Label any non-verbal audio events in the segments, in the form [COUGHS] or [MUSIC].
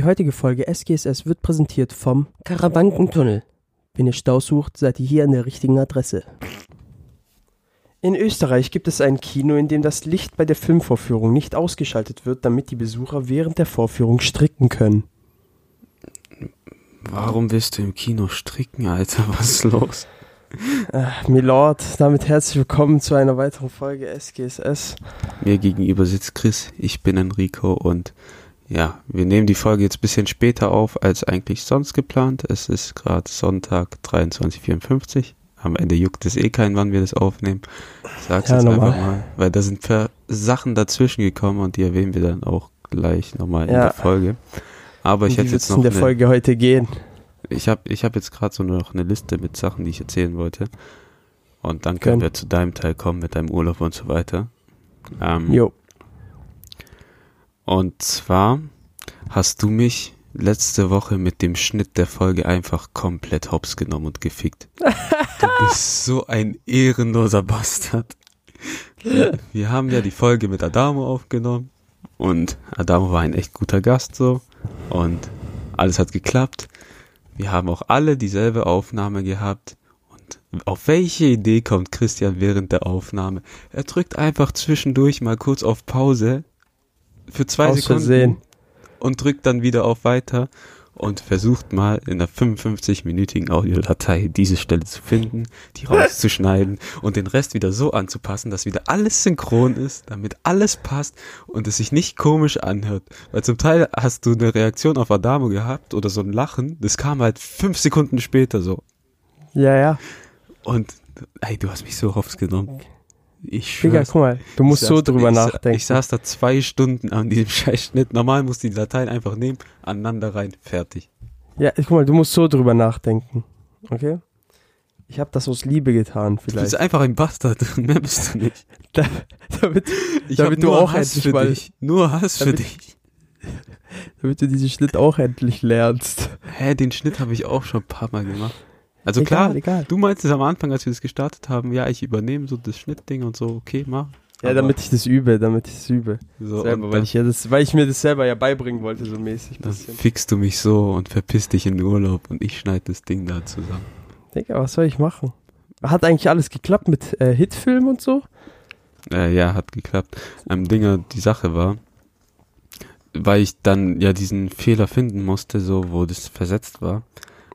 Die heutige Folge SGSS wird präsentiert vom Karawankentunnel. Wenn ihr Stau sucht, seid ihr hier an der richtigen Adresse. In Österreich gibt es ein Kino, in dem das Licht bei der Filmvorführung nicht ausgeschaltet wird, damit die Besucher während der Vorführung stricken können. Warum willst du im Kino stricken, Alter? Was ist los? Äh, Milord, damit herzlich willkommen zu einer weiteren Folge SGSS. Mir gegenüber sitzt Chris, ich bin Enrico und ja, wir nehmen die Folge jetzt ein bisschen später auf als eigentlich sonst geplant. Es ist gerade Sonntag 23.54 Am Ende juckt es eh keinen, wann wir das aufnehmen. Ich sag's Ja, jetzt normal. einfach mal, weil da sind paar Sachen dazwischen gekommen und die erwähnen wir dann auch gleich nochmal in Ja. der Folge. Aber ich hätte jetzt in noch der eine, Folge heute gehen. ich habe ich hab jetzt gerade so noch eine Liste mit Sachen, die ich erzählen wollte. Und dann können Gönn. wir zu deinem Teil kommen mit deinem Urlaub und so weiter. Ähm, Jo. Und zwar hast du mich letzte Woche mit dem Schnitt der Folge einfach komplett hops genommen und gefickt. Du [LAUGHS] bist so ein ehrenloser Bastard. Wir haben ja die Folge mit Adamo aufgenommen und Adamo war ein echt guter Gast so und alles hat geklappt. Wir haben auch alle dieselbe Aufnahme gehabt und auf welche Idee kommt Christian während der Aufnahme? Er drückt einfach zwischendurch mal kurz auf Pause für zwei Aus Sekunden Versehen. und drückt dann wieder auf Weiter und versucht mal in einer 55-minütigen Audiodatei diese Stelle zu finden, die [LAUGHS] rauszuschneiden und den Rest wieder so anzupassen, dass wieder alles synchron ist, damit alles passt und es sich nicht komisch anhört. Weil zum Teil hast du eine Reaktion auf Adamo gehabt oder so ein Lachen, das kam halt fünf Sekunden später so. Ja, ja. Und ey, du hast mich so hops genommen. Ich Digga, guck mal, du musst so saß da- drüber sa- nachdenken. Ich saß da zwei Stunden an diesem [LAUGHS] Scheißschnitt. Normal musst du die Dateien einfach nehmen, aneinander rein, fertig. Ja, guck mal, du musst so drüber nachdenken. Okay? Ich habe das aus Liebe getan, Du bist vielleicht. einfach ein Bastard. [LAUGHS] Mehr bist du nicht. [LAUGHS] Da, damit, Ich Damit hab du nur auch Hass endlich für mal- dich. Nur Hass für damit- dich. damit du diesen Schnitt auch endlich lernst. Hä, den Schnitt habe ich auch schon ein paar Mal gemacht. Also egal, klar, egal. du meinst es am Anfang, als wir das gestartet haben, ja, ich übernehme so das Schnittding und so, okay, mach. Ja, Aber damit ich das übe, damit ich das übe. so, selber, weil ich ja das, weil ich mir das selber ja beibringen wollte, so mäßig. dann Bisschen. fickst du mich so und verpiss dich in den Urlaub und ich schneide das Ding da zusammen. Digga, was soll ich machen? Hat eigentlich alles geklappt mit äh, Hitfilm und so? Äh, ja, hat geklappt. Ähm, Dinger, die Sache war, weil ich dann ja diesen Fehler finden musste, so wo das versetzt war,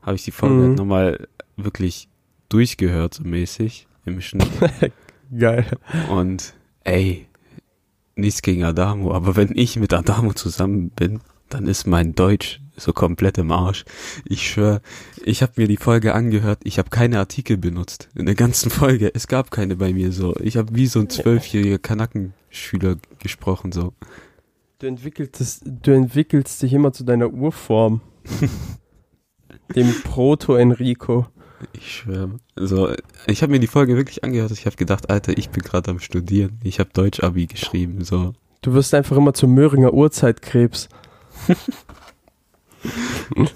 habe ich die Folge Mhm. halt nochmal wirklich durchgehört, so mäßig im Schnitt. [LAUGHS] Geil. Und ey, nichts gegen Adamo, aber wenn ich mit Adamo zusammen bin, dann ist mein Deutsch so komplett im Arsch. Ich schwör, ich habe mir die Folge angehört, ich habe keine Artikel benutzt in der ganzen Folge. Es gab keine bei mir so. Ich habe wie so ein zwölfjähriger Kanackenschüler gesprochen so. Du entwickelst, du entwickelst dich immer zu deiner Urform. [LAUGHS] Dem Proto-Enrico. Ich schwör. So, ich habe mir die Folge wirklich angehört. Ich habe gedacht, Alter, ich bin gerade am studieren. Ich habe Deutsch-Abi geschrieben. So, Du wirst einfach immer zum Möhringer Urzeitkrebs.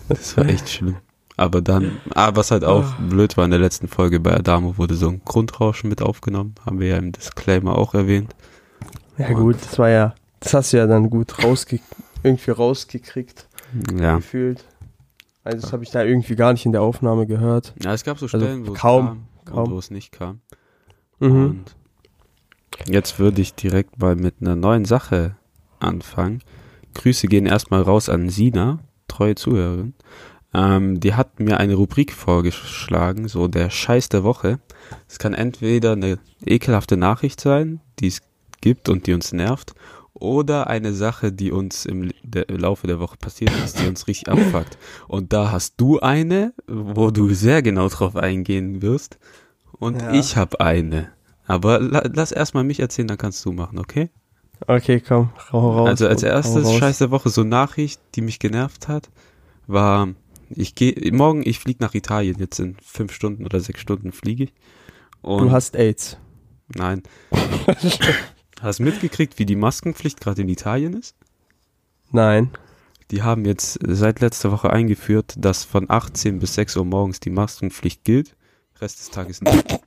Das war echt schlimm. Aber dann, ah, was halt auch blöd war in der letzten Folge bei Adamo wurde so ein Grundrauschen mit aufgenommen. Haben wir ja im Disclaimer auch erwähnt. Ja Und- gut, das war ja, das hast du ja dann gut rausge irgendwie rausgekriegt, Ja. gefühlt. Also das habe ich da irgendwie gar nicht in der Aufnahme gehört. Ja, es gab so Also Stellen, wo kaum, es kam kaum. wo es nicht kam. Mhm. Und jetzt würde ich direkt mal mit einer neuen Sache anfangen. Grüße gehen erstmal raus an Sina, treue Zuhörerin. Ähm, die hat mir eine Rubrik vorgeschlagen, so der Scheiß der Woche. Es kann entweder eine ekelhafte Nachricht sein, die es gibt und die uns nervt, oder eine Sache, die uns im der, im Laufe der Woche passiert ist, die uns richtig abfuckt. Und da hast du eine, wo du sehr genau drauf eingehen wirst, und Ja. ich habe eine. Aber la lass erstmal mich erzählen, dann kannst du machen, okay? Okay, komm, hau raus. also als erstes raus. Scheiß der Woche so Nachricht, die mich genervt hat, war ich gehe morgen, ich fliege nach Italien jetzt in fünf Stunden oder sechs Stunden fliege ich. Und Du hast AIDS. nein, [LAUGHS] hast mitgekriegt, wie die Maskenpflicht gerade in Italien ist? Nein. Die haben jetzt seit letzter Woche eingeführt, dass von 18 bis 6 Uhr morgens die Maskenpflicht gilt. Rest des Tages nicht.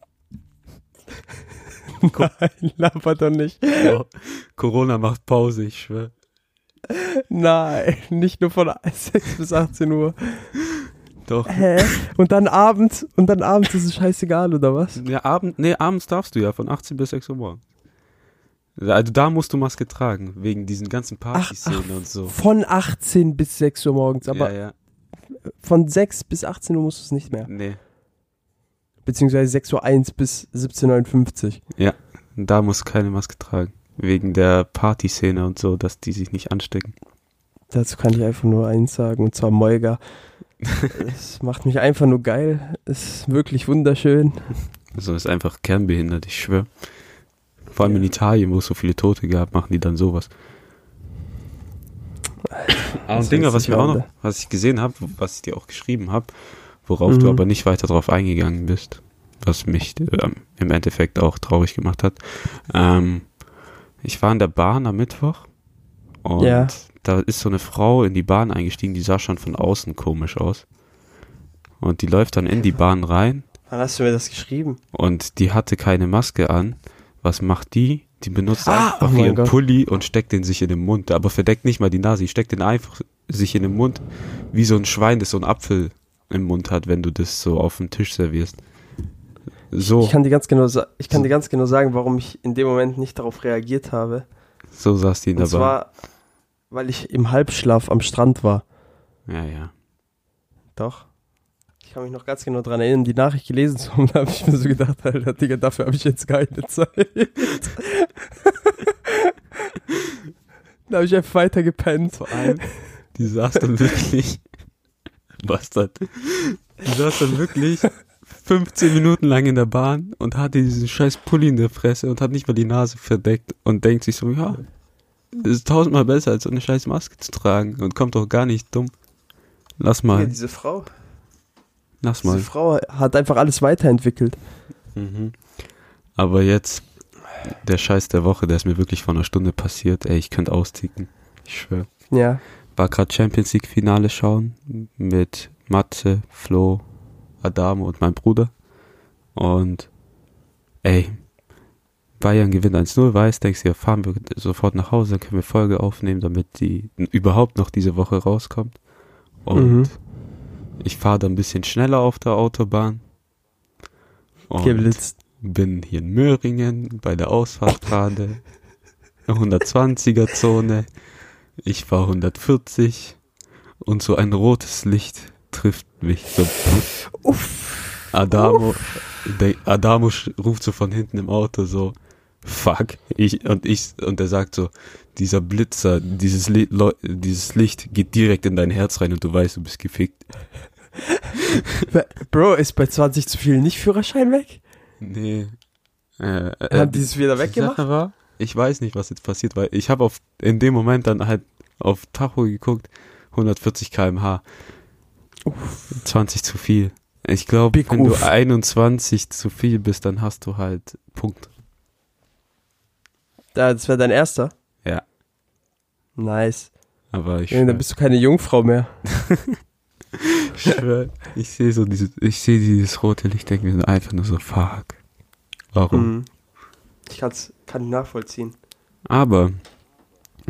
[LAUGHS] Nein, laber doch nicht. Ja. Corona macht Pause, ich schwör. Nein, nicht nur von 6 bis 18 Uhr. Doch. Hä? Und dann abends, und dann abends ist es scheißegal, oder was? Ja, Abend, nee, abends darfst du ja von 18 bis 6 Uhr morgens. Also da musst du Maske tragen, wegen diesen ganzen Partyszenen und so. Von 18 bis 6 Uhr morgens, aber ja, ja. von 6 bis 18 Uhr musst du es nicht mehr. Nee. Beziehungsweise 6 Uhr 1 bis 17.59 Uhr. Da musst du keine Maske tragen. Wegen der Partyszene und so, dass die sich nicht anstecken. Dazu kann ich einfach nur eins sagen, und zwar Molga. [LAUGHS] es macht mich einfach nur geil. Es ist wirklich wunderschön. Also ist einfach kernbehindert, ich schwöre. Vor allem in Italien, wo es so viele Tote gab, machen die dann sowas. Das und Dinger, was ich ich auch noch, was ich gesehen habe, was ich dir auch geschrieben habe, worauf Mhm. du aber nicht weiter drauf eingegangen bist, was mich ähm, im Endeffekt auch traurig gemacht hat. Ähm, ich war in der Bahn am Mittwoch und Ja. da ist so eine Frau in die Bahn eingestiegen, die sah schon von außen komisch aus. Und die läuft dann in die Bahn rein Wann hast du mir das geschrieben? und die hatte keine Maske an. Was macht die? Die benutzt Ah, einfach oh ihren Gott. Pulli und steckt den sich in den Mund, aber verdeckt nicht mal die Nase, die steckt den einfach sich in den Mund, wie so ein Schwein, das so einen Apfel im Mund hat, wenn du das so auf dem Tisch servierst. So, Ich kann dir ganz genau, ich kann dir ganz genau sagen, warum ich in dem Moment nicht darauf reagiert habe. so saß die in der Und zwar, weil ich im Halbschlaf am Strand war. Ja, ja. Doch. Ich kann mich noch ganz genau dran erinnern, die Nachricht gelesen zu haben, [LAUGHS] da habe ich mir so gedacht, Alter, Digga, dafür habe ich jetzt keine Zeit. [LAUGHS] da habe ich einfach weiter gepennt. Vor allem, die saß dann wirklich, Bastard, die saß dann wirklich 15 Minuten lang in der Bahn und hatte diesen scheiß Pulli in der Fresse und hat nicht mal die Nase verdeckt und denkt sich so, ja, das ist tausendmal besser, als so eine scheiß Maske zu tragen und kommt doch gar nicht dumm. Lass mal, diese Frau, lass diese mal. Frau hat einfach alles weiterentwickelt. Mhm. Aber jetzt, der Scheiß der Woche, der ist mir wirklich vor einer Stunde passiert, ey, ich könnte austicken. Ich schwöre. Ja. war gerade Champions League Finale schauen mit Matze, Flo, Adamo und meinem Bruder. Und ey, Bayern gewinnt 1-0, weiß, denkst du, ja, fahren wir sofort nach Hause, dann können wir Folge aufnehmen, damit die überhaupt noch diese Woche rauskommt. Und Mhm. Ich fahre da ein bisschen schneller auf der Autobahn. Und Geblitzt. bin hier in Möhringen bei der Ausfahrt gerade. 120er Zone. Ich war 140 und so ein rotes Licht trifft mich so. Uff. Adamo, der Adamo ruft so von hinten im Auto so, fuck, ich, und ich, und er sagt so, dieser Blitzer, dieses, Li Leu- dieses Licht geht direkt in dein Herz rein und du weißt, du bist gefickt. [LAUGHS] Bro, ist bei 20 zu viel nicht Führerschein weg? Nee. Äh, äh, Haben die es wieder weggemacht? Sache war, ich weiß nicht, was jetzt passiert, weil ich habe auf in dem Moment dann halt auf Tacho geguckt, 140 km/h. 20 zu viel. Ich glaube, wenn Uff. du 21 zu viel bist, dann hast du halt Punkt. Da, das wäre dein erster? Ja. Nice. Aber ich Ja, dann bist du keine Jungfrau mehr. [LAUGHS] ich, schwör, ich sehe so dieses, ich sehe dieses rote Licht, denke mir einfach nur so, fuck. Warum? Mhm. Ich kann's, kann nachvollziehen. Aber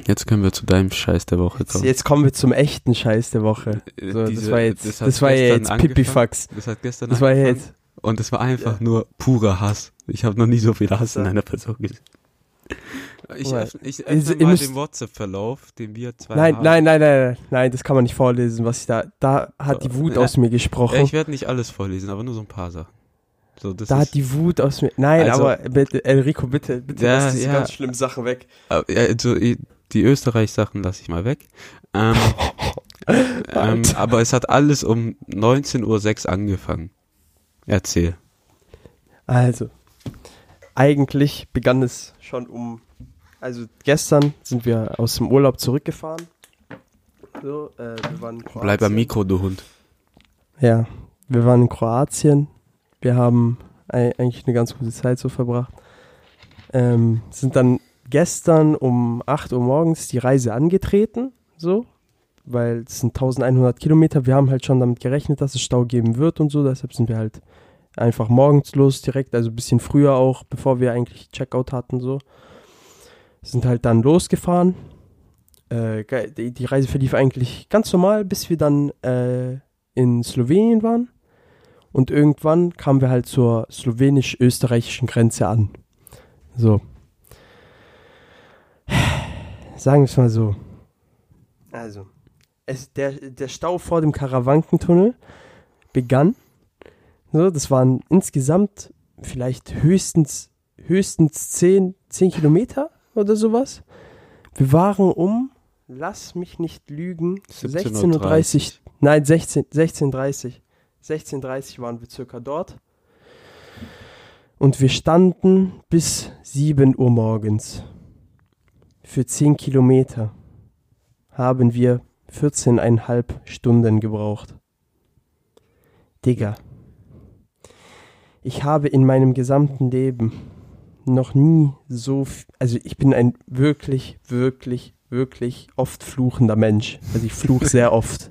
jetzt können wir zu deinem Scheiß der Woche Jetzt, kommen. jetzt kommen wir zum echten Scheiß der Woche. So, diese- das war jetzt, das das war ja jetzt. Pipifax. Das hat gestern Das war jetzt. Und es war einfach Ja. nur purer Hass. Ich habe noch nie so viel Hass in einer Person gesehen. Ich, öffne, ich öffne ihr mal müsst- den WhatsApp-Verlauf, den wir zwei Nein, haben. nein, nein, nein, nein, nein, das kann man nicht vorlesen, was ich da. Da hat die Wut Ja. aus mir gesprochen. ich werde nicht alles vorlesen, aber nur so ein paar Sachen. So, Da hat die Wut aus mir. Nein, Also- aber bitte, Enrico, bitte, bitte Ja, lass diese ja. ganz schlimmen Sachen weg. Ja, also, die Österreich-Sachen lasse ich mal weg. Ähm, [LAUGHS] ähm, aber es hat alles um 19.06 Uhr angefangen. Erzähl. Also, eigentlich begann es schon um. Also, gestern sind wir aus dem Urlaub zurückgefahren. So, äh, wir waren in Bleib am. Mikro, du Hund. Ja, wir waren in Kroatien. Wir haben ei- eigentlich eine ganz gute Zeit so verbracht. Ähm, sind dann gestern um 8 Uhr morgens die Reise angetreten, so, weil es sind 1100 Kilometer. Wir haben halt schon damit gerechnet, dass es Stau geben wird und so. Deshalb sind wir halt einfach morgens los direkt, also ein bisschen früher auch, bevor wir eigentlich Checkout hatten, so. Sind halt dann losgefahren. äh, die, die Reise verlief eigentlich ganz normal, bis wir dann äh, in Slowenien waren. Und irgendwann kamen wir halt zur slowenisch-österreichischen Grenze an. So. Sagen wir es mal so. Also, es, der, der Stau vor dem Karawankentunnel begann. So, das waren insgesamt vielleicht höchstens, höchstens 10, 10 Kilometer oder sowas. Wir waren um, lass mich nicht lügen, 16.30 Uhr. Nein, 16, 16.30 16.30 waren wir circa dort. Und wir standen bis 7 Uhr morgens. Für 10 Kilometer haben wir 14,5 Stunden gebraucht. Digga. Ich habe in meinem gesamten Leben noch nie so, also ich bin ein wirklich, wirklich, wirklich oft fluchender Mensch. Also ich fluche sehr oft.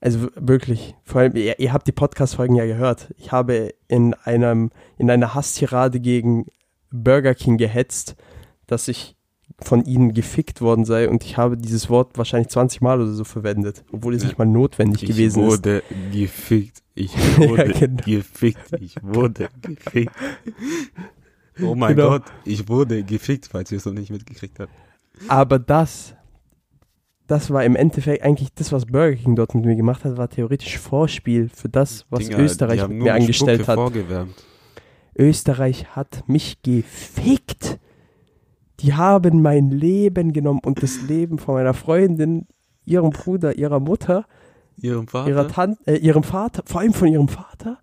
Also wirklich, vor allem, ihr, ihr habt die Podcast-Folgen ja gehört. Ich habe in einem, in einer Hasstirade gegen Burger King gehetzt, dass ich von ihnen gefickt worden sei und ich habe dieses Wort wahrscheinlich 20 Mal oder so verwendet, obwohl es Ja. nicht mal notwendig Ich gewesen ist. wurde gefickt. Ich [LAUGHS] wurde genau. gefickt. Ich wurde gefickt. [LAUGHS] Oh mein Genau. Gott, ich wurde gefickt, falls ihr es noch nicht mitgekriegt habt. Aber das, das war im Endeffekt eigentlich das, was Burger King dort mit mir gemacht hat, war theoretisch Vorspiel für das, was Dinger, Österreich mit mir angestellt Spucke hat. Vorgewärmt. Österreich hat mich gefickt. Die haben mein Leben genommen und das Leben von meiner Freundin, ihrem Bruder, ihrer Mutter, Ihrem Vater. ihrer Tante, äh, ihrem Vater, vor allem von ihrem Vater,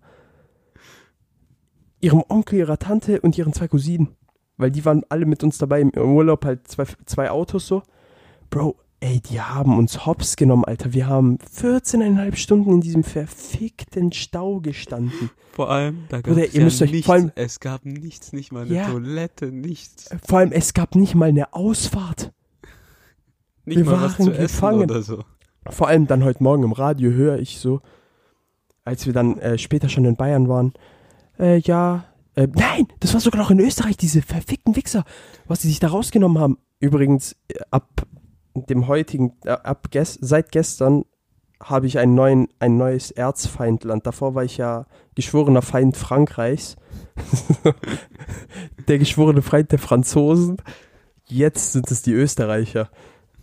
ihrem Onkel, ihrer Tante und ihren zwei Cousinen. Weil die waren alle mit uns dabei im Urlaub, halt zwei, zwei Autos so. Bro, ey, die haben uns hops genommen, Alter. Wir haben 14,5 Stunden in diesem verfickten Stau gestanden. Vor allem, da gab Bruder, es ihr ja müsst euch- nichts. vor allem- es gab nichts, nicht mal eine Ja. Toilette, nichts. Vor allem, es gab nicht mal eine Ausfahrt. Nicht Wir mal waren gefangen. oder so. Vor allem dann heute Morgen im Radio höre ich so, als wir dann äh, später schon in Bayern waren, äh, ja, äh, nein, das war sogar noch in Österreich, diese verfickten Wichser, was sie sich da rausgenommen haben. Übrigens, äh, ab dem heutigen, äh, ab ges seit gestern habe ich einen neuen, ein neues Erzfeindland. Davor war ich ja geschworener Feind Frankreichs. [LAUGHS] der geschworene Feind der Franzosen. Jetzt sind es die Österreicher.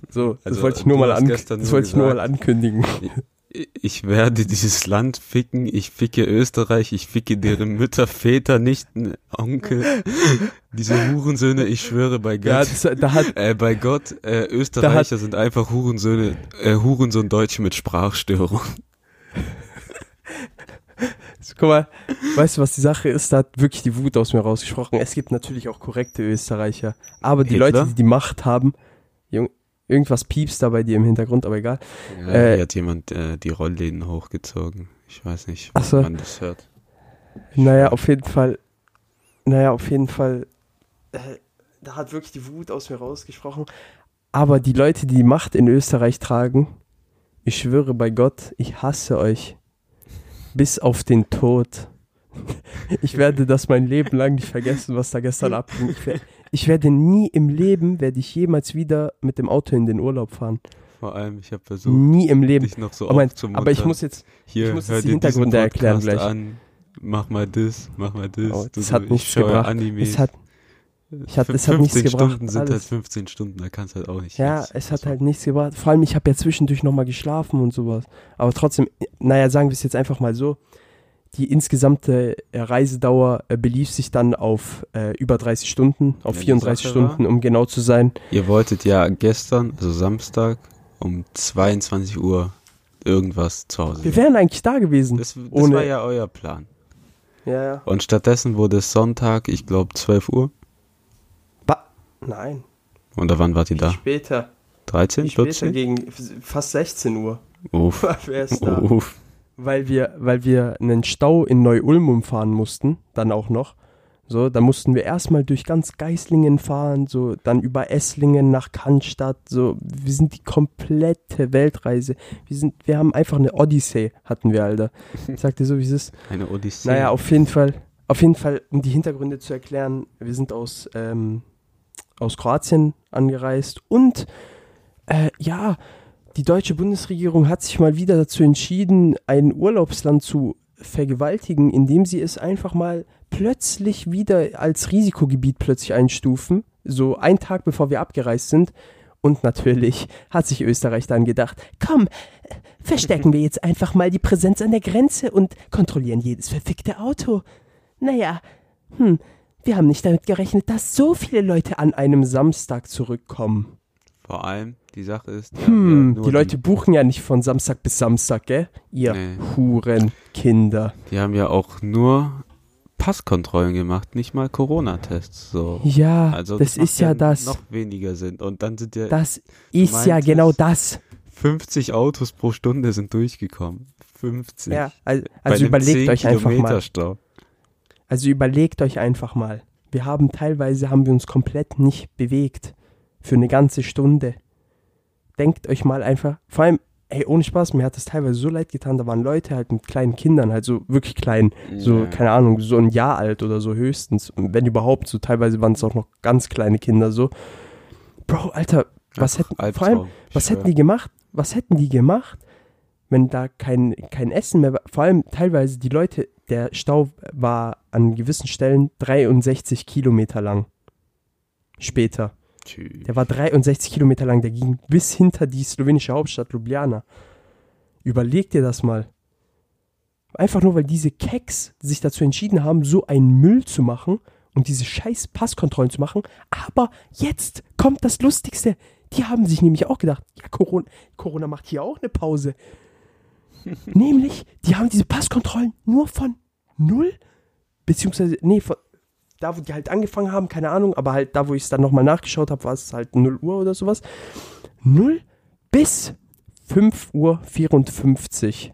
So, das Also, wollte ich nur mal, an das wollte ich nur mal ankündigen. Ich werde dieses Land ficken, ich ficke Österreich, ich ficke deren [LAUGHS] Mütter, Väter, Nichten, Onkel, diese Hurensöhne, ich schwöre bei Ja, Gott. das, da hat, Äh, bei Gott, äh, Österreicher sind einfach Hurensöhne, äh, Hurensohn Deutsche mit Sprachstörung. [LAUGHS] guck mal, weißt du, was die Sache ist? Da hat wirklich die Wut aus mir rausgesprochen. Es gibt natürlich auch korrekte Österreicher. Aber die Hitler? Leute, die die Macht haben, Jung, irgendwas piepst da bei dir im Hintergrund, aber egal. Ja, Äh, hier hat jemand äh, die Rollläden hochgezogen. Ich weiß nicht, ob so. man das hört. Naja, auf jeden Fall, naja, auf jeden Fall, äh, da hat wirklich die Wut aus mir rausgesprochen. Aber die Leute, die die Macht in Österreich tragen, ich schwöre bei Gott, ich hasse euch. Bis auf den Tod. [LAUGHS] Ich werde das mein Leben lang nicht vergessen, was da gestern [LAUGHS] abging. Ich, wer- ich werde nie im Leben, werde ich jemals wieder mit dem Auto in den Urlaub fahren. Vor allem, ich habe versucht, Nie im Leben. dich noch so aufzumuntern. aber ich muss jetzt, Hier, ich muss jetzt die Hintergründe erklären gleich. An. Mach mal das, mach mal das. Oh, das hat ich nichts gebracht. Anime. es hat, ich Fün- es hat nichts 15 gebracht, Stunden sind halt alles. 15 Stunden, da kannst halt auch nicht. Ja, jetzt- es hat halt nichts gebracht. Vor allem, ich habe ja zwischendurch nochmal geschlafen und sowas. Aber trotzdem, naja, sagen wir es jetzt einfach mal so. Die insgesamte äh, Reisedauer äh, belief sich dann auf äh, über 30 Stunden, auf Ja, die 34 Sache Stunden, um genau zu sein. Ihr wolltet ja gestern, also Samstag, um 22 Uhr irgendwas zu Hause. Wir wären eigentlich da gewesen. das, das ohne- war ja euer Plan. ja, ja. Und stattdessen wurde es Sonntag, ich glaube 12 Uhr. Ba Nein, Oder wann wart ihr da? später. 13, Viel später 14? gegen f- fast 16 Uhr. Uff. [LAUGHS] Wer ist da? Uff. Weil wir, weil wir einen Stau in Neu-Ulm umfahren mussten, dann auch noch. So, da mussten wir erstmal durch ganz Geislingen fahren, so, dann über Esslingen nach Cannstatt, so, wir sind die komplette Weltreise. Wir sind, wir haben einfach eine Odyssee, hatten wir, Alter. Ich sag dir so, wie es ist. Eine Odyssee. Naja, auf jeden Fall, auf jeden Fall, um die Hintergründe zu erklären, wir sind aus, ähm, aus Kroatien angereist und Äh, ja, die deutsche Bundesregierung hat sich mal wieder dazu entschieden, ein Urlaubsland zu vergewaltigen, indem sie es einfach mal plötzlich wieder als Risikogebiet plötzlich einstufen, so einen Tag bevor wir abgereist sind. Und natürlich hat sich Österreich dann gedacht, komm, verstecken wir jetzt einfach mal die Präsenz an der Grenze und kontrollieren jedes verfickte Auto. Naja, hm, wir haben nicht damit gerechnet, dass so viele Leute an einem Samstag zurückkommen. Vor allem, die Sache ist, die, Hm, ja die Leute buchen ja nicht von Samstag bis Samstag, gell? Ihr Nee. Hurenkinder. die haben ja auch nur Passkontrollen gemacht, nicht mal Corona-Tests. So. Ja, Also das, ist ja das. noch weniger Sinn. Und dann sind ja Das ist ja genau das. 50 Autos pro Stunde sind durchgekommen. 50. Ja, also, also überlegt 10 euch einfach mal. Also überlegt euch einfach mal. Wir haben teilweise haben wir uns komplett nicht bewegt für eine ganze Stunde. Denkt euch mal einfach, vor allem, ey, ohne Spaß, mir hat das teilweise so leid getan, da waren Leute halt mit kleinen Kindern, halt so wirklich klein, so, Ja. keine Ahnung, so ein Jahr alt oder so höchstens, wenn überhaupt, so teilweise waren es auch noch ganz kleine Kinder so. Bro, Alter, was hätten, vor allem, was hätten die gemacht? Was hätten die gemacht, wenn da kein, kein Essen mehr war? Vor allem teilweise die Leute, der Stau war an gewissen Stellen 63 Kilometer lang. Später. Tschüss. Der war 63 Kilometer lang, der ging bis hinter die slowenische Hauptstadt Ljubljana. Überleg dir das mal. Einfach nur, weil diese Keks sich dazu entschieden haben, so einen Müll zu machen und diese scheiß Passkontrollen zu machen. Aber jetzt kommt das Lustigste. Die haben sich nämlich auch gedacht, ja, Corona, Corona macht hier auch eine Pause. [LAUGHS] nämlich, die haben diese Passkontrollen nur von null, beziehungsweise, nee, von, da, wo die halt angefangen haben, keine Ahnung, aber halt da, wo ich es dann nochmal nachgeschaut habe, war es halt 0 Uhr oder sowas. 0 bis 5 Uhr 54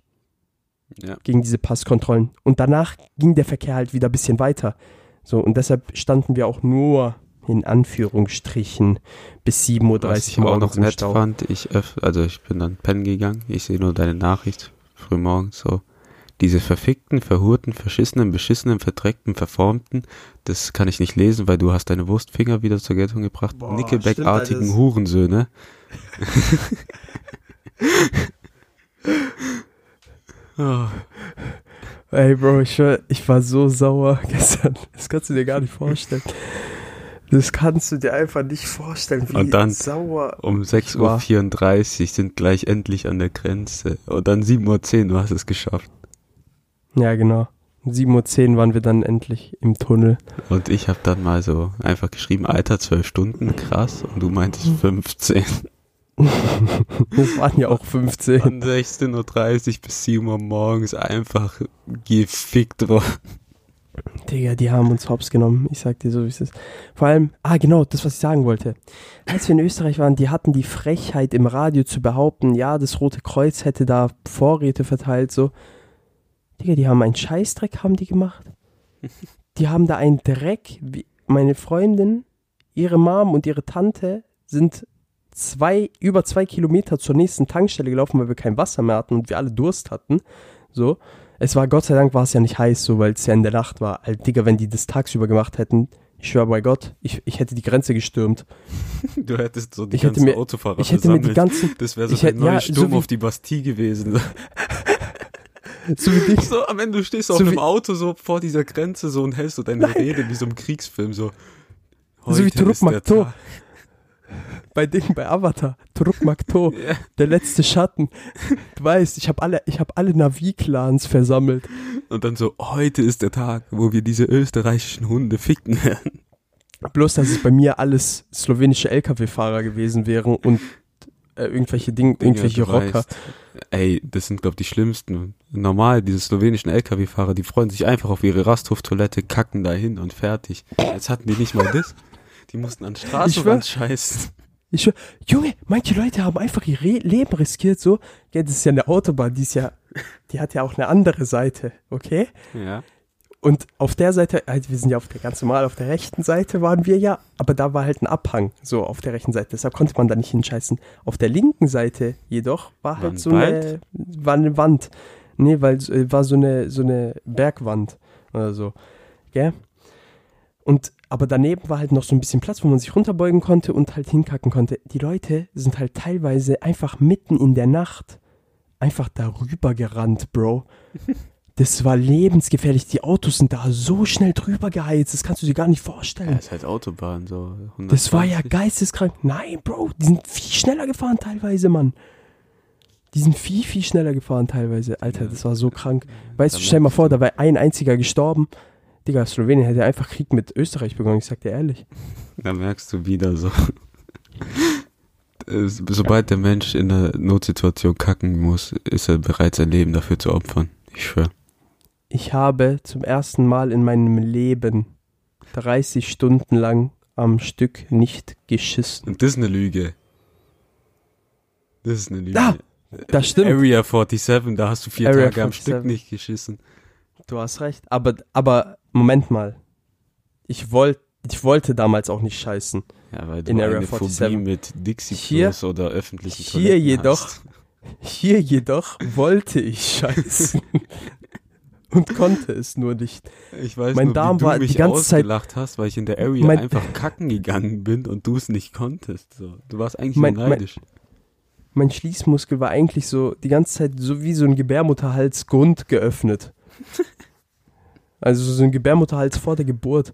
Ja. gegen diese Passkontrollen. Und danach ging der Verkehr halt wieder ein bisschen weiter. So, und deshalb standen wir auch nur in Anführungsstrichen bis 7.30 Was ich Uhr auch noch nett Stau. fand, ich öff, also ich bin dann pennen gegangen, ich sehe nur deine Nachricht frühmorgens so. Diese verfickten, verhurten, verschissenen, beschissenen, verdreckten, verformten, das kann ich nicht lesen, weil du hast deine Wurstfinger wieder zur Geltung gebracht. Nickelback-artigen. Hurensöhne. oh, [LAUGHS] Ey, Bro, ich, ich war so sauer [LAUGHS] gestern. Das kannst du dir gar nicht vorstellen. Das kannst du dir einfach nicht vorstellen, wie Und dann sauer. um war. 6.34 Uhr sind gleich endlich an der Grenze. Und dann 7.10 Uhr, du hast es geschafft. Ja, genau. Um 7.10 Uhr waren wir dann endlich im Tunnel. Und ich habe dann mal so einfach geschrieben, Alter, 12 Stunden, krass. Und du meintest [LAUGHS] 15. Das waren ja auch 15. Von 16.30 Uhr bis 7 Uhr morgens einfach gefickt worden. Digga, die haben uns hops genommen. Ich sag dir so, wie es ist. Vor allem, ah, genau, das, was ich sagen wollte. Als wir in Österreich waren, die hatten die Frechheit im Radio zu behaupten, ja, das Rote Kreuz hätte da Vorräte verteilt, so. Digga, die haben einen Scheißdreck, haben die gemacht. [LAUGHS] Die haben da einen Dreck. Meine Freundin, ihre Mom und ihre Tante sind zwei, über zwei Kilometer zur nächsten Tankstelle gelaufen, weil wir kein Wasser mehr hatten und wir alle Durst hatten. So. Es war, Gott sei Dank war es ja nicht heiß, so, weil es ja in der Nacht war. Alter, Digga, wenn die das tagsüber gemacht hätten, ich schwör bei Gott, ich, ich hätte die Grenze gestürmt. [LAUGHS] Du hättest so die Ich hätte ganzen mir- Autofahrer Ich hätte mir die ganzen, das wäre so ich hätte- neue ja, Sturm so auf die Bastille gewesen. [LAUGHS] so wie dich, So, wenn du stehst auf So einem wie- Auto so vor dieser Grenze so und hältst so deine Rede wie so im Kriegsfilm so. So wie Turuk Makto. Bei Ding, bei Avatar, Turuk Makto, [LAUGHS] Ja. der letzte Schatten. Du weißt, ich habe alle, ich habe alle Navi-Clans versammelt. Und dann so, heute ist der Tag, wo wir diese österreichischen Hunde ficken werden. Bloß, dass es bei mir alles slowenische LKW-Fahrer gewesen wären und äh, irgendwelche Dinge, irgendwelche Rocker. weißt, ey, das sind, glaub die schlimmsten. Normal, diese slowenischen LKW-Fahrer, die freuen sich einfach auf ihre Rasthoftoilette, kacken dahin und fertig. Jetzt hatten die nicht mal das. Die mussten an Straßenrand scheißen. Ich schwör, Junge, manche Leute haben einfach ihr Re Leben riskiert, so. Ja, das ist ja eine Autobahn, die ist ja, die hat ja auch eine andere Seite, okay? Ja. Und auf der Seite, also wir sind ja auf der ganz normal, auf der rechten Seite waren wir ja, aber da war halt ein Abhang, so auf der rechten Seite. Deshalb konnte man da nicht hinscheißen. Auf der linken Seite jedoch war halt so eine, war eine Wand. Nee, weil äh, war so eine, so eine Bergwand oder so. Gell? Und aber daneben war halt noch so ein bisschen Platz, wo man sich runterbeugen konnte und halt hinkacken konnte. Die Leute sind halt teilweise einfach mitten in der Nacht einfach darüber gerannt, Bro. [LAUGHS] Das war lebensgefährlich. Die Autos sind da so schnell drüber geheizt. Das kannst du dir gar nicht vorstellen. Ja, ist halt Autobahn, so. Das war ja 120. geisteskrank. Nein, Bro, die sind viel schneller gefahren teilweise, Mann. Die sind viel, viel schneller gefahren teilweise. Alter, das war so krank. Weißt Da du, stell dir mal vor, da wäre ein einziger gestorben. Digga, Slowenien hätte einfach Krieg mit Österreich begonnen, ich sag dir ehrlich. Da merkst du wieder so. [LAUGHS] Sobald der Mensch in einer Notsituation kacken muss, ist er bereit, sein Leben dafür zu opfern. Ich schwör. Ich habe zum ersten Mal in meinem Leben 30 Stunden lang am Stück nicht geschissen. Und das ist eine Lüge. Das ist eine Lüge. Ah, das stimmt. Area 47, da hast du vier Area Tage am 47. Stück nicht geschissen. Du hast recht. Aber, aber, Moment mal. Ich wollte, ich wollte damals auch nicht scheißen. Ja, weil du In Area eine 47. Phobie mit Dixie Hier- oder öffentlichen hier Toiletten jedoch- hast. Hier jedoch wollte ich scheißen. [LAUGHS] und konnte es nur nicht. Ich weiß Mein nur, Darm wie du war mich die ganze Zeit- ausgelacht hast, weil ich in der Area Mein- einfach kacken gegangen bin und du es nicht konntest. So. Du warst eigentlich Mein- nur mein- neidisch. Mein Schließmuskel war eigentlich so die ganze Zeit so wie so ein Gebärmutterhalsgrund geöffnet. [LAUGHS] Also so ein Gebärmutterhals vor der Geburt.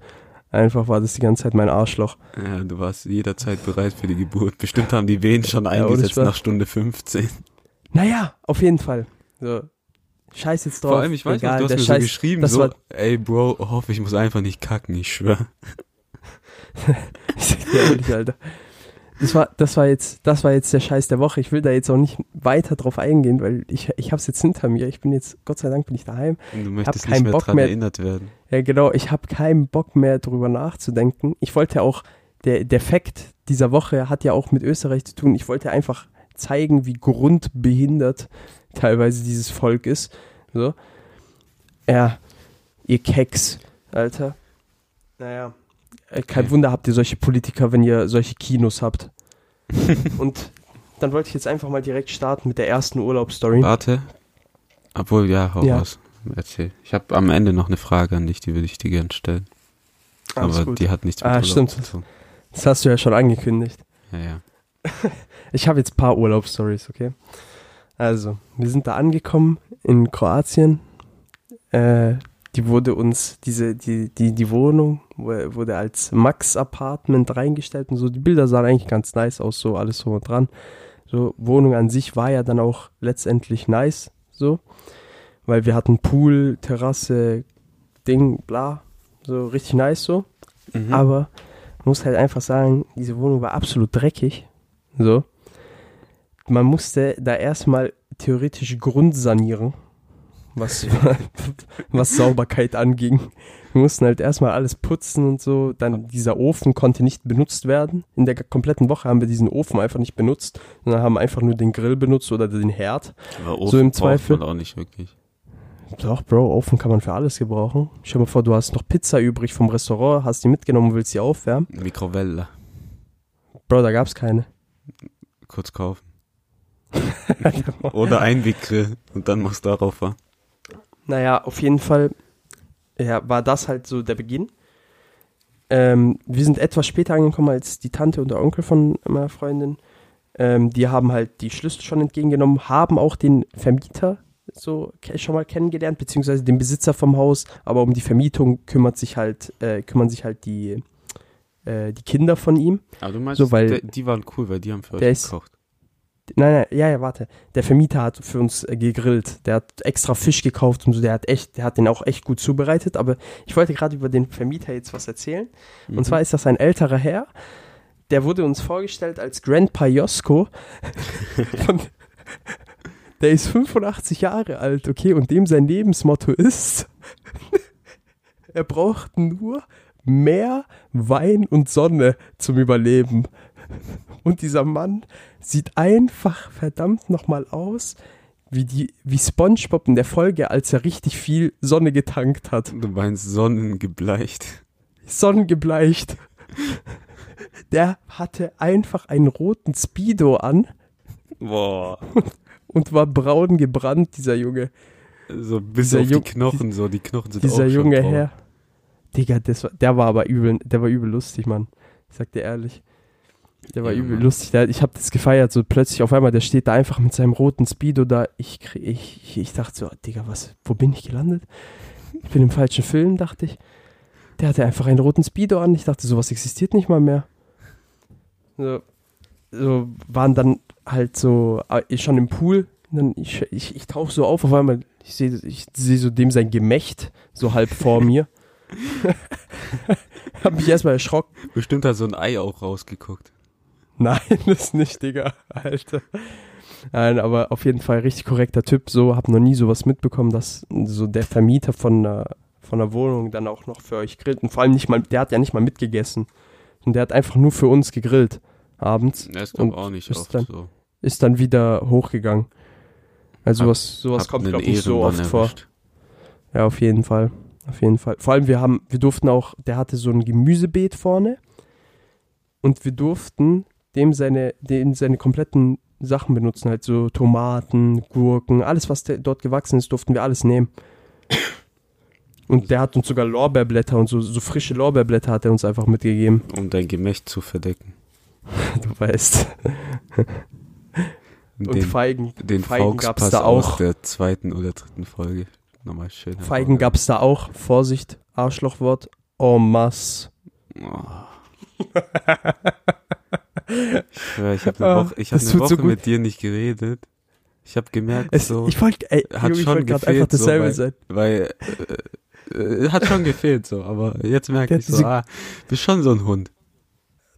Einfach war das die ganze Zeit mein Arschloch. Ja, du warst jederzeit bereit für die Geburt. Bestimmt haben die Wehen schon eingesetzt Spaß. nach Stunde 15. Naja, auf jeden Fall. So. Scheiß jetzt drauf. Vor allem, ich weiß Egal, noch, du hast mir Scheiß, so geschrieben, das so, war- ey Bro, hoffe, ich muss einfach nicht kacken, ich schwör. [LAUGHS] Ich sag dir ehrlich, Alter. Das war, das war jetzt, das war jetzt der Scheiß der Woche. Ich will da jetzt auch nicht weiter drauf eingehen, weil ich, ich hab's jetzt hinter mir. Ich bin jetzt, Gott sei Dank bin ich daheim. Und du möchtest nicht mehr Bock dran mehr- erinnert werden. Ja, genau, ich habe keinen Bock mehr drüber nachzudenken. Ich wollte auch, der, der Fakt dieser Woche hat ja auch mit Österreich zu tun. Ich wollte einfach zeigen, wie grundbehindert teilweise dieses Volk ist. So. Ja, ihr Keks, Alter. Naja. Äh, Kein Okay. Wunder habt ihr solche Politiker, wenn ihr solche Kinos habt. [LAUGHS] Und dann wollte ich jetzt einfach mal direkt starten mit der ersten Urlaubsstory. Warte. Obwohl, ja, hau Ja. raus. Erzähl. Ich habe am Ende noch eine Frage an dich, die würde ich dir gerne stellen. Alles Aber gut. die hat nichts mit Ah, Urlaub stimmt. zu tun. Das hast du ja schon angekündigt. Ja, ja. [LAUGHS] Ich habe jetzt ein paar Urlaubsstories, okay? Also, wir sind da angekommen in Kroatien. Äh, die wurde uns, diese, die, die, die Wohnung wo- wurde als Max-Apartment reingestellt und so. Die Bilder sahen eigentlich ganz nice aus, so alles so und dran. So, Wohnung an sich war ja dann auch letztendlich nice, so. Weil wir hatten Pool, Terrasse, Ding, bla. So richtig nice so. Mhm. Aber muss halt einfach sagen, diese Wohnung war absolut dreckig. So. Man musste da erstmal theoretisch grundsanieren, was, [LAUGHS] was Sauberkeit anging. Wir mussten halt erstmal alles putzen und so. Dann dieser Ofen konnte nicht benutzt werden. In der kompletten Woche haben wir diesen Ofen einfach nicht benutzt, sondern haben einfach nur den Grill benutzt oder den Herd. Aber so im Ofen Zweifel- man auch nicht wirklich. Doch, Bro, Ofen kann man für alles gebrauchen. Stell dir mal vor, du hast noch Pizza übrig vom Restaurant, hast die mitgenommen und willst sie aufwärmen. Mikrowelle. Bro, da gab's keine. Kurz kaufen. [LAUGHS] Oder Einweggrill und dann machst du darauf an. Naja, auf jeden Fall ja, war das halt so der Beginn. Ähm, wir sind etwas später angekommen als die Tante und der Onkel von meiner Freundin. Ähm, die haben halt die Schlüssel schon entgegengenommen, haben auch den Vermieter so schon mal kennengelernt, beziehungsweise den Besitzer vom Haus. Aber um die Vermietung kümmert sich halt, äh, kümmern sich halt die, äh, die Kinder von ihm. Aber du meinst, So, weil- der, die waren cool, weil die haben für euch ist- gekocht. Nein, nein, ja, ja, warte. Der Vermieter hat für uns äh, gegrillt. Der hat extra Fisch gekauft und so. Der hat echt, der hat den auch echt gut zubereitet. Aber ich wollte gerade über den Vermieter jetzt was erzählen. Mhm. Und zwar ist das ein älterer Herr. Der wurde uns vorgestellt als Grandpa Josko. [LAUGHS] Der ist 85 Jahre alt, okay, und dem sein Lebensmotto ist, [LAUGHS] er braucht nur mehr Wein und Sonne zum Überleben. Und dieser Mann sieht einfach verdammt nochmal aus wie, die, wie SpongeBob in der Folge, als er richtig viel Sonne getankt hat. Du meinst sonnengebleicht. Sonnengebleicht. [LAUGHS] Der hatte einfach einen roten Speedo an Boah. und war braun gebrannt, dieser Junge. So bis Dieser auf Ju- die Knochen, so die Knochen sind Dieser auch schon junge braun. Herr. Digga, das war, der war aber übel, der war übel lustig, Mann. Ich sag dir ehrlich. Der war Ja, übel Mann. lustig. Der, ich habe das gefeiert, so plötzlich auf einmal, der steht da einfach mit seinem roten Speedo da. Ich, ich, ich, dachte so, Digga, was, wo bin ich gelandet? Ich bin im falschen Film, dachte ich. Der hatte einfach einen roten Speedo an. Ich dachte, sowas existiert nicht mal mehr. So, so waren dann halt so äh, schon im Pool. Dann ich, ich, ich tauche so auf, auf einmal, ich sehe ich seh so dem sein Gemächt, so halb vor mir. [LAUGHS] [LAUGHS] hab mich erstmal erschrocken. Bestimmt hat so ein Ei auch rausgeguckt. [LAUGHS] Nein, das nicht, Digga. Alter. Nein, aber auf jeden Fall richtig korrekter Typ. So, hab noch nie sowas mitbekommen, dass so der Vermieter von einer, von einer Wohnung dann auch noch für euch grillt. Und vor allem nicht mal, der hat ja nicht mal mitgegessen. Und der hat einfach nur für uns gegrillt. Abends. Das doch auch nicht ist oft dann- so. Ist dann wieder hochgegangen. Also Hab- sowas, kommt, glaube ich, nicht so oft vor. erwischt. Ja, auf jeden Fall. Auf jeden Fall. Vor allem, wir haben, wir durften auch, der hatte so ein Gemüsebeet vorne und wir durften dem seine, dem seine kompletten Sachen benutzen, halt so Tomaten, Gurken, alles, was dort gewachsen ist, durften wir alles nehmen. [COUGHS] Und der hat uns sogar Lorbeerblätter und so, so frische Lorbeerblätter hat er uns einfach mitgegeben. Um dein Gemächt zu verdecken. [LAUGHS] Du weißt. Und den Feigen. den Feigen gab's Fauxpass da aus auch. der zweiten oder dritten Folge. Nochmal schön. Feigen gab's da auch. Vorsicht, Arschlochwort. En masse. Oh. [LAUGHS] ich schwör, ich habe eine Ah, Woche, ich hab eine Woche so mit dir nicht geredet. Ich habe gemerkt, Es, so, Ich wollte, ey, hat Junge, ich schon gerade gefehlt, einfach dasselbe so, sein. weil äh, äh, hat schon gefehlt so, aber jetzt merke ich so, ah, bist schon so ein Hund.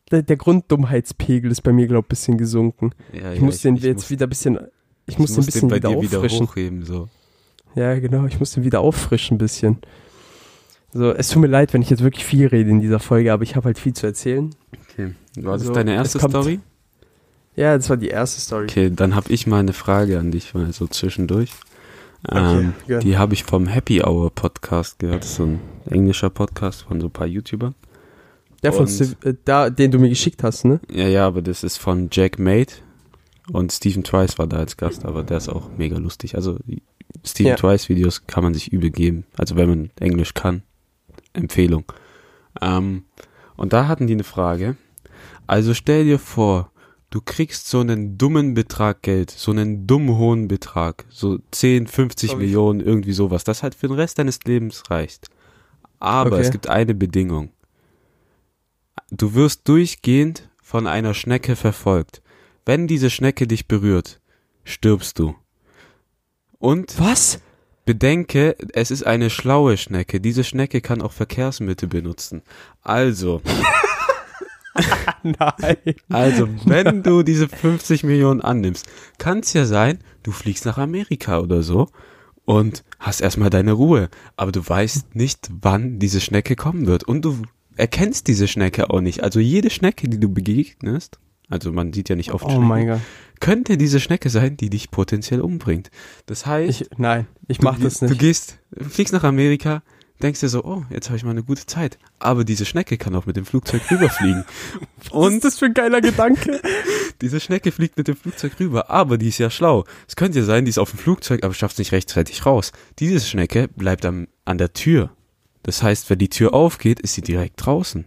Der, der Grunddummheitspegel ist bei mir, glaube ich, ein bisschen gesunken. Ja, Ich ja, muss den ich jetzt muss- wieder ein bisschen, ich muss den ein muss bisschen bei wieder dir wieder auffrischen. hochheben so. ja, genau, ich muss den wieder auffrischen ein bisschen. So, es tut mir leid, wenn ich jetzt wirklich viel rede in dieser Folge, aber ich habe halt viel zu erzählen. Okay. War das Also, deine erste Story? Ja, das war die erste Story. Okay, dann habe ich mal eine Frage an dich, mal so zwischendurch. Ähm, ja. die habe ich vom Happy Hour Podcast gehört. Das ist so ein englischer Podcast von so ein paar YouTubern. Der von Steve, äh, da, den du mir geschickt hast, ne? Ja, ja, aber das ist von Jack Mate und Stephen Twice war da als Gast, aber der ist auch mega lustig. Also Stephen Ja. Twice Videos kann man sich übel geben. Also wenn man Englisch kann, Empfehlung. Ähm, und da hatten die eine Frage. Also stell dir vor, du kriegst so einen dummen Betrag Geld, so einen dumm hohen Betrag, so 10, 50 Aber wie- Millionen, irgendwie sowas, das halt für den Rest deines Lebens reicht. Aber Okay. es gibt eine Bedingung. Du wirst durchgehend von einer Schnecke verfolgt. Wenn diese Schnecke dich berührt, stirbst du. Und Was? bedenke, es ist eine schlaue Schnecke. Diese Schnecke kann auch Verkehrsmittel benutzen. Also, [LAUGHS] Nein. also, wenn du diese 50 Millionen annimmst, kann es ja sein, du fliegst nach Amerika oder so und hast erstmal deine Ruhe. Aber du weißt nicht, wann diese Schnecke kommen wird. Und du erkennst diese Schnecke auch nicht. Also jede Schnecke, die du begegnest, also man sieht ja nicht oft Oh Schnecken, mein Gott. könnte diese Schnecke sein, die dich potenziell umbringt. Das heißt, Ich, nein, ich du, mach das du nicht. gehst, fliegst nach Amerika, denkst dir so, oh, jetzt habe ich mal eine gute Zeit. Aber diese Schnecke kann auch mit dem Flugzeug rüberfliegen. [LAUGHS] Was Und ist das für ein geiler Gedanke? [LAUGHS] diese Schnecke fliegt mit dem Flugzeug rüber, aber die ist ja schlau. Es könnte ja sein, die ist auf dem Flugzeug, aber schafft es nicht rechtzeitig raus. Diese Schnecke bleibt am, an der Tür. Das heißt, wenn die Tür aufgeht, ist sie direkt draußen.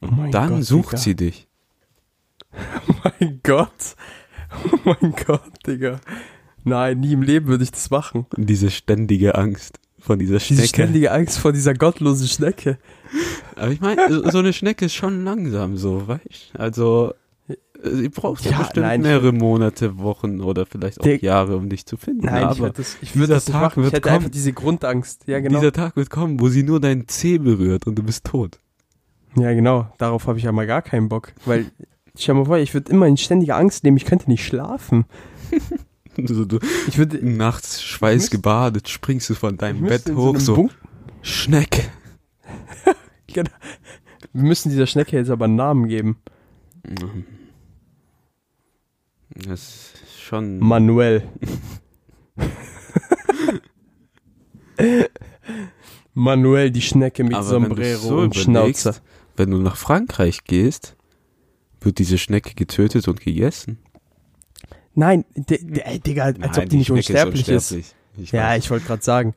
Oh mein Dann Gott, sucht Digga. sie dich. Oh [LAUGHS] mein Gott. Oh mein Gott, Digga. Nein, nie im Leben würde ich das machen. Diese ständige Angst vor dieser Diese Schnecke. ständige Angst vor dieser gottlosen Schnecke. Aber ich meine, so so eine Schnecke ist schon langsam so, weißt Also, sie braucht ja, bestimmt nein, ich- mehrere Monate, Wochen oder vielleicht auch Der- Jahre, um dich zu finden. Nein, ich aber würde das, ich das Tag machen. Ich wird hätte kommen. einfach diese Grundangst. Ja, genau. dieser Tag wird kommen, wo sie nur deinen Zeh berührt und du bist tot. Ja, genau. Darauf habe ich ja mal gar keinen Bock. Weil, stell dir mal vor, ich würde immer in ständiger Angst leben. Ich könnte nicht schlafen. [LAUGHS] [LAUGHS] Du, du, Ich würde. nachts schweißgebadet, springst du von deinem Bett hoch, so, Bunk- Schnecke. [LAUGHS] Genau. Wir müssen dieser Schnecke jetzt aber einen Namen geben. Das ist schon. Manuel. [LAUGHS] Manuel, die Schnecke mit Aber Sombrero so und Schnauzer. Wenn du nach Frankreich gehst, wird diese Schnecke getötet und gegessen. Nein, de, ey, Digga, als Nein, ob die, nicht unsterblich ist. unsterblich. Ich Ja, ich wollte gerade sagen.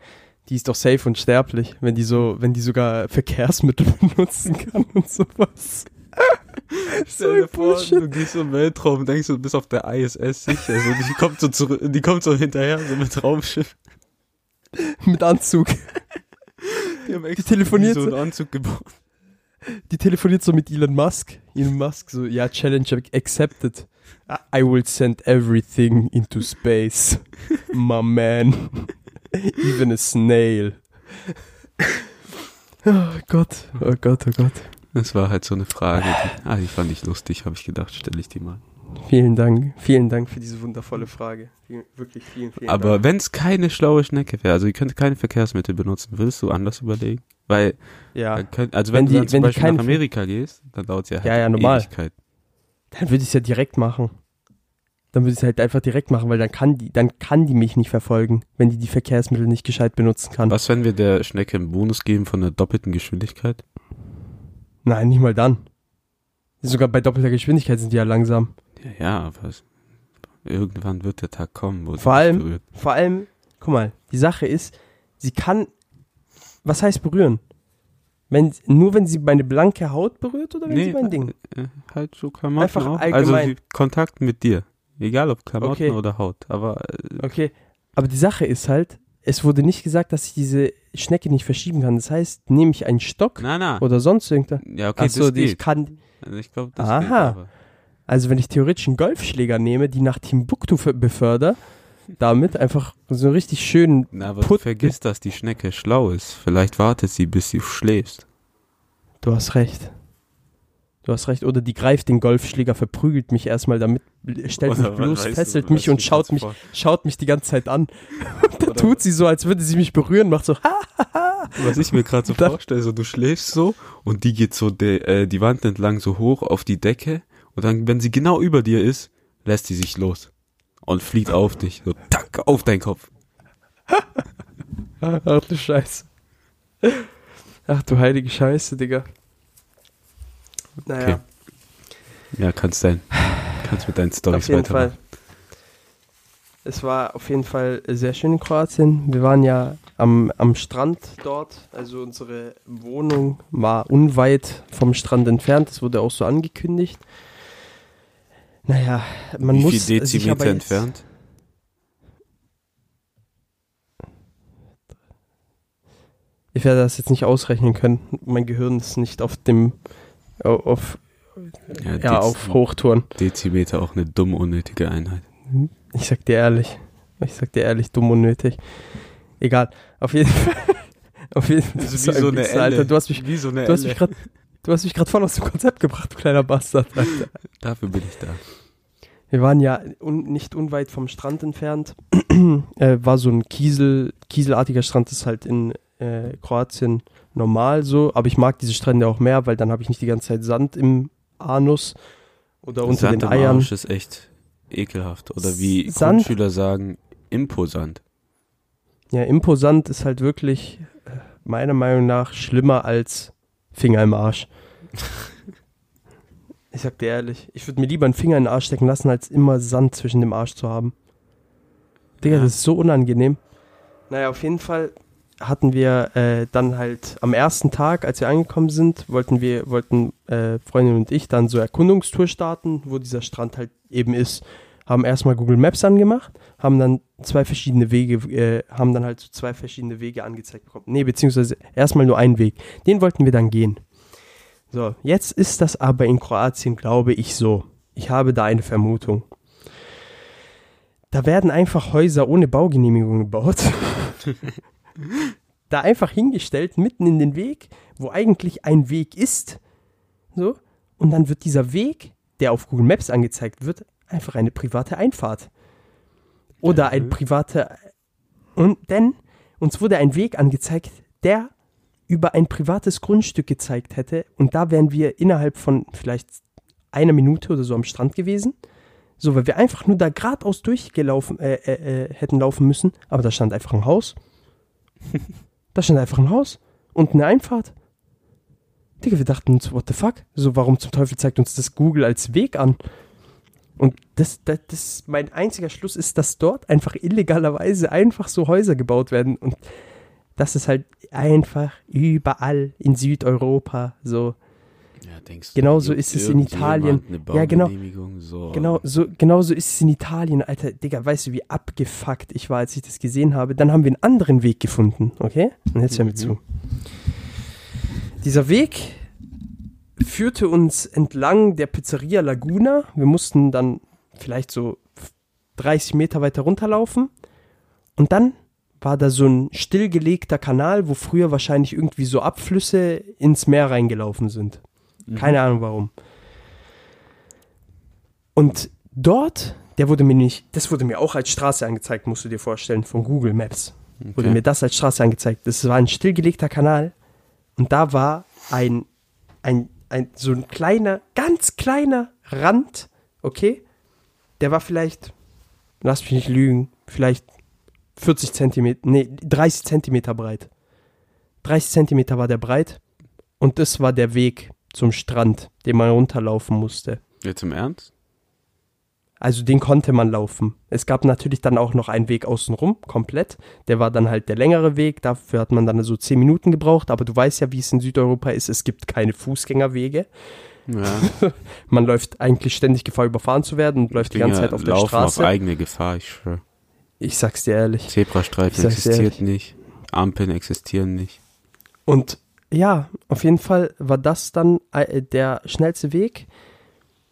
Die ist doch safe und sterblich, wenn die so, wenn die sogar Verkehrsmittel [LAUGHS] benutzen kann und sowas. [LAUGHS] Stell dir vor, du gehst so im Weltraum und denkst, du bist auf der ISS sicher. Also die kommt so zurück, die kommt so hinterher, so mit Raumschiff. Mit Anzug. [LAUGHS] Die haben Die telefoniert so so, einen Anzug gebaut. die telefoniert so mit Elon Musk. Elon Musk so, ja, Challenge accepted. I will send everything into space. My man. Even a snail. Oh Gott, oh Gott, oh Gott. Das war halt so eine Frage, die, ah, die fand ich lustig, habe ich gedacht, stelle ich die mal. Vielen Dank, vielen Dank für diese wundervolle Frage. Vielen, wirklich vielen, vielen Aber wenn es keine schlaue Schnecke wäre, also ihr könnt keine Verkehrsmittel benutzen, würdest du anders überlegen? Weil, Ja, könnt, also Wenn wenn, die- du dann zum wenn Beispiel nach Amerika gehst, dann dauert es ja halt Ja, ja, normal. Ewigkeit. Dann würde ich es ja direkt machen. Dann würde ich es halt einfach direkt machen, weil dann kann die, dann kann die mich nicht verfolgen, wenn die die Verkehrsmittel nicht gescheit benutzen kann. Was, wenn wir der Schnecke einen Bonus geben von der doppelten Geschwindigkeit? Nein, nicht mal dann. Sogar bei doppelter Geschwindigkeit sind die ja langsam. Ja, ja, aber es, irgendwann wird der Tag kommen, wo Vor allem- berührt. Vor allem, guck mal, die Sache ist, sie kann, was heißt berühren? Wenn, nur wenn sie meine blanke Haut berührt oder wenn sie mein Ding? Äh, halt so Klamotten Einfach auch. allgemein. Also Kontakt mit dir. Egal ob Klamotten Okay. oder Haut. Aber äh, Okay, aber die Sache ist halt, es wurde nicht gesagt, dass ich diese Schnecke nicht verschieben kann. Das heißt, nehme ich einen Stock na na. oder sonst irgendwas. Ja, okay, Achso, das die ich geht. kann, Also ich glaube, das Aha. geht. Also wenn ich theoretisch einen Golfschläger nehme, die nach Timbuktu ver- beförder, damit einfach so richtig schön, Na, aber Put- du vergisst, dass die Schnecke schlau ist. Vielleicht wartet sie, bis du schläfst. du hast recht. Du hast recht. Oder die greift den Golfschläger, verprügelt mich erstmal damit, stellt mich bloß, fesselt mich und schaut mich, schaut mich die ganze Zeit an. [LAUGHS] Dann tut sie so, als würde sie mich berühren, macht so, [LAUGHS] ha, Was ich mir gerade so [LAUGHS] Da- vorstelle, so du schläfst so und die geht so de, äh, die Wand entlang so hoch auf die Decke und dann, wenn sie genau über dir ist, lässt sie sich los und fliegt auf dich. So, tack, auf deinen Kopf. [LAUGHS] ach du Scheiße. Ach du heilige Scheiße, Digga. Naja, Okay. Ja, kannst dein, kannst mit deinen Storys auf jeden weitermachen. Fall. Es war auf jeden Fall sehr schön in Kroatien. Wir waren ja am, am Strand dort. Also unsere Wohnung war unweit vom Strand entfernt. Das wurde auch so angekündigt. Naja, man Wie muss viel sich aber Dezimeter entfernt? Ich werde das jetzt nicht ausrechnen können. Mein Gehirn ist nicht auf dem au- auf, ja, Dez- auf Hochtouren. Dezimeter auch eine dumme, unnötige Einheit. Ich sag dir ehrlich. Ich sag dir ehrlich, dumm und nötig. Egal. Auf jeden [LAUGHS] Fall. Auf jeden Fall. Du wie so ein eine Wichser, Alter. Du hast mich, wie so eine du hast mich gerade, du hast mich gerade voll aus dem Konzept gebracht, du kleiner Bastard. Alter. Dafür bin ich da. Wir waren ja un, nicht unweit vom Strand entfernt. [CLEARS THROAT] äh, war so ein Kiesel, kieselartiger Strand, das ist halt in äh, Kroatien normal so. Aber ich mag diese Strände auch mehr, weil dann habe ich nicht die ganze Zeit Sand im Anus oder unter Sand den im Eiern. Arsch ist echt ekelhaft. Oder wie Sand- Grundschüler sagen, imposant. Ja, imposant ist halt wirklich äh, meiner Meinung nach schlimmer als Finger im Arsch. [LAUGHS] ich sag dir ehrlich, ich würde mir lieber einen Finger in den Arsch stecken lassen, als immer Sand zwischen dem Arsch zu haben. Digga, Ja. das ist so unangenehm. Naja, auf jeden Fall hatten wir äh, dann halt am ersten Tag, als wir angekommen sind, wollten wir, wollten äh, Freundin und ich dann so Erkundungstour starten, wo dieser Strand halt eben ist. Haben erstmal Google Maps angemacht, haben dann zwei verschiedene Wege, äh, haben dann halt so zwei verschiedene Wege angezeigt bekommen. Nee, beziehungsweise erstmal nur einen Weg. Den wollten wir dann gehen. So, jetzt ist das aber in Kroatien, glaube ich, so. Ich habe da eine Vermutung. Da werden einfach Häuser ohne Baugenehmigung gebaut. [LAUGHS] da einfach hingestellt, mitten in den Weg, wo eigentlich ein Weg ist. So. Und dann wird dieser Weg, der auf Google Maps angezeigt wird, einfach eine private Einfahrt. Oder ein privater. Und denn uns wurde ein Weg angezeigt, der über ein privates Grundstück gezeigt hätte. Und da wären wir innerhalb von vielleicht einer Minute oder so am Strand gewesen. So, weil wir einfach nur da geradeaus durchgelaufen äh, äh, äh, hätten laufen müssen. Aber da stand einfach ein Haus. [LAUGHS] da stand einfach ein Haus und eine Einfahrt. Digga, wir dachten uns, what the fuck? So, warum zum Teufel zeigt uns das Google als Weg an? Und das, das, das, mein einziger Schluss ist, dass dort einfach illegalerweise einfach so Häuser gebaut werden. Und das ist halt einfach überall in Südeuropa so. Ja, denkst Genauso juckt ist es in Italien. Ja, genau. Baugenehmigung? So. Genau so, genauso ist es in Italien, Alter. Digga, weißt du, wie abgefuckt ich war, als ich das gesehen habe? Dann haben wir einen anderen Weg gefunden, okay? Und jetzt hör mir Mhm. zu. Dieser Weg führte uns entlang der Pizzeria Laguna. Wir mussten dann vielleicht so 30 Meter weiter runterlaufen. Und dann war da so ein stillgelegter Kanal, wo früher wahrscheinlich irgendwie so Abflüsse ins Meer reingelaufen sind. Mhm. Keine Ahnung warum. Und dort, der wurde mir nicht, das wurde mir auch als Straße angezeigt, musst du dir vorstellen, von Google Maps. Wurde Okay. mir das als Straße angezeigt. Das war ein stillgelegter Kanal und da war ein, ein, ein, so ein kleiner, ganz kleiner Rand, okay? Der war vielleicht, lass mich nicht lügen, vielleicht 40 Zentimeter, nee, 30 Zentimeter breit. 30 Zentimeter war der breit und das war der Weg zum Strand, den man runterlaufen musste. Jetzt im Ernst? Also den konnte man laufen. Es gab natürlich dann auch noch einen Weg außenrum, komplett. Der war dann halt der längere Weg. Dafür hat man dann so 10 Minuten gebraucht. Aber du weißt ja, wie es in Südeuropa ist. Es gibt keine Fußgängerwege. Ja. [LAUGHS] Man läuft eigentlich ständig Gefahr, überfahren zu werden und läuft die ganze Zeit auf der Straße. auf eigene Gefahr, ich schwöre. ich sag's dir ehrlich. Zebrastreifen Ich existiert nicht. Ampeln existieren nicht. Und ja, auf jeden Fall war das dann äh, der schnellste Weg.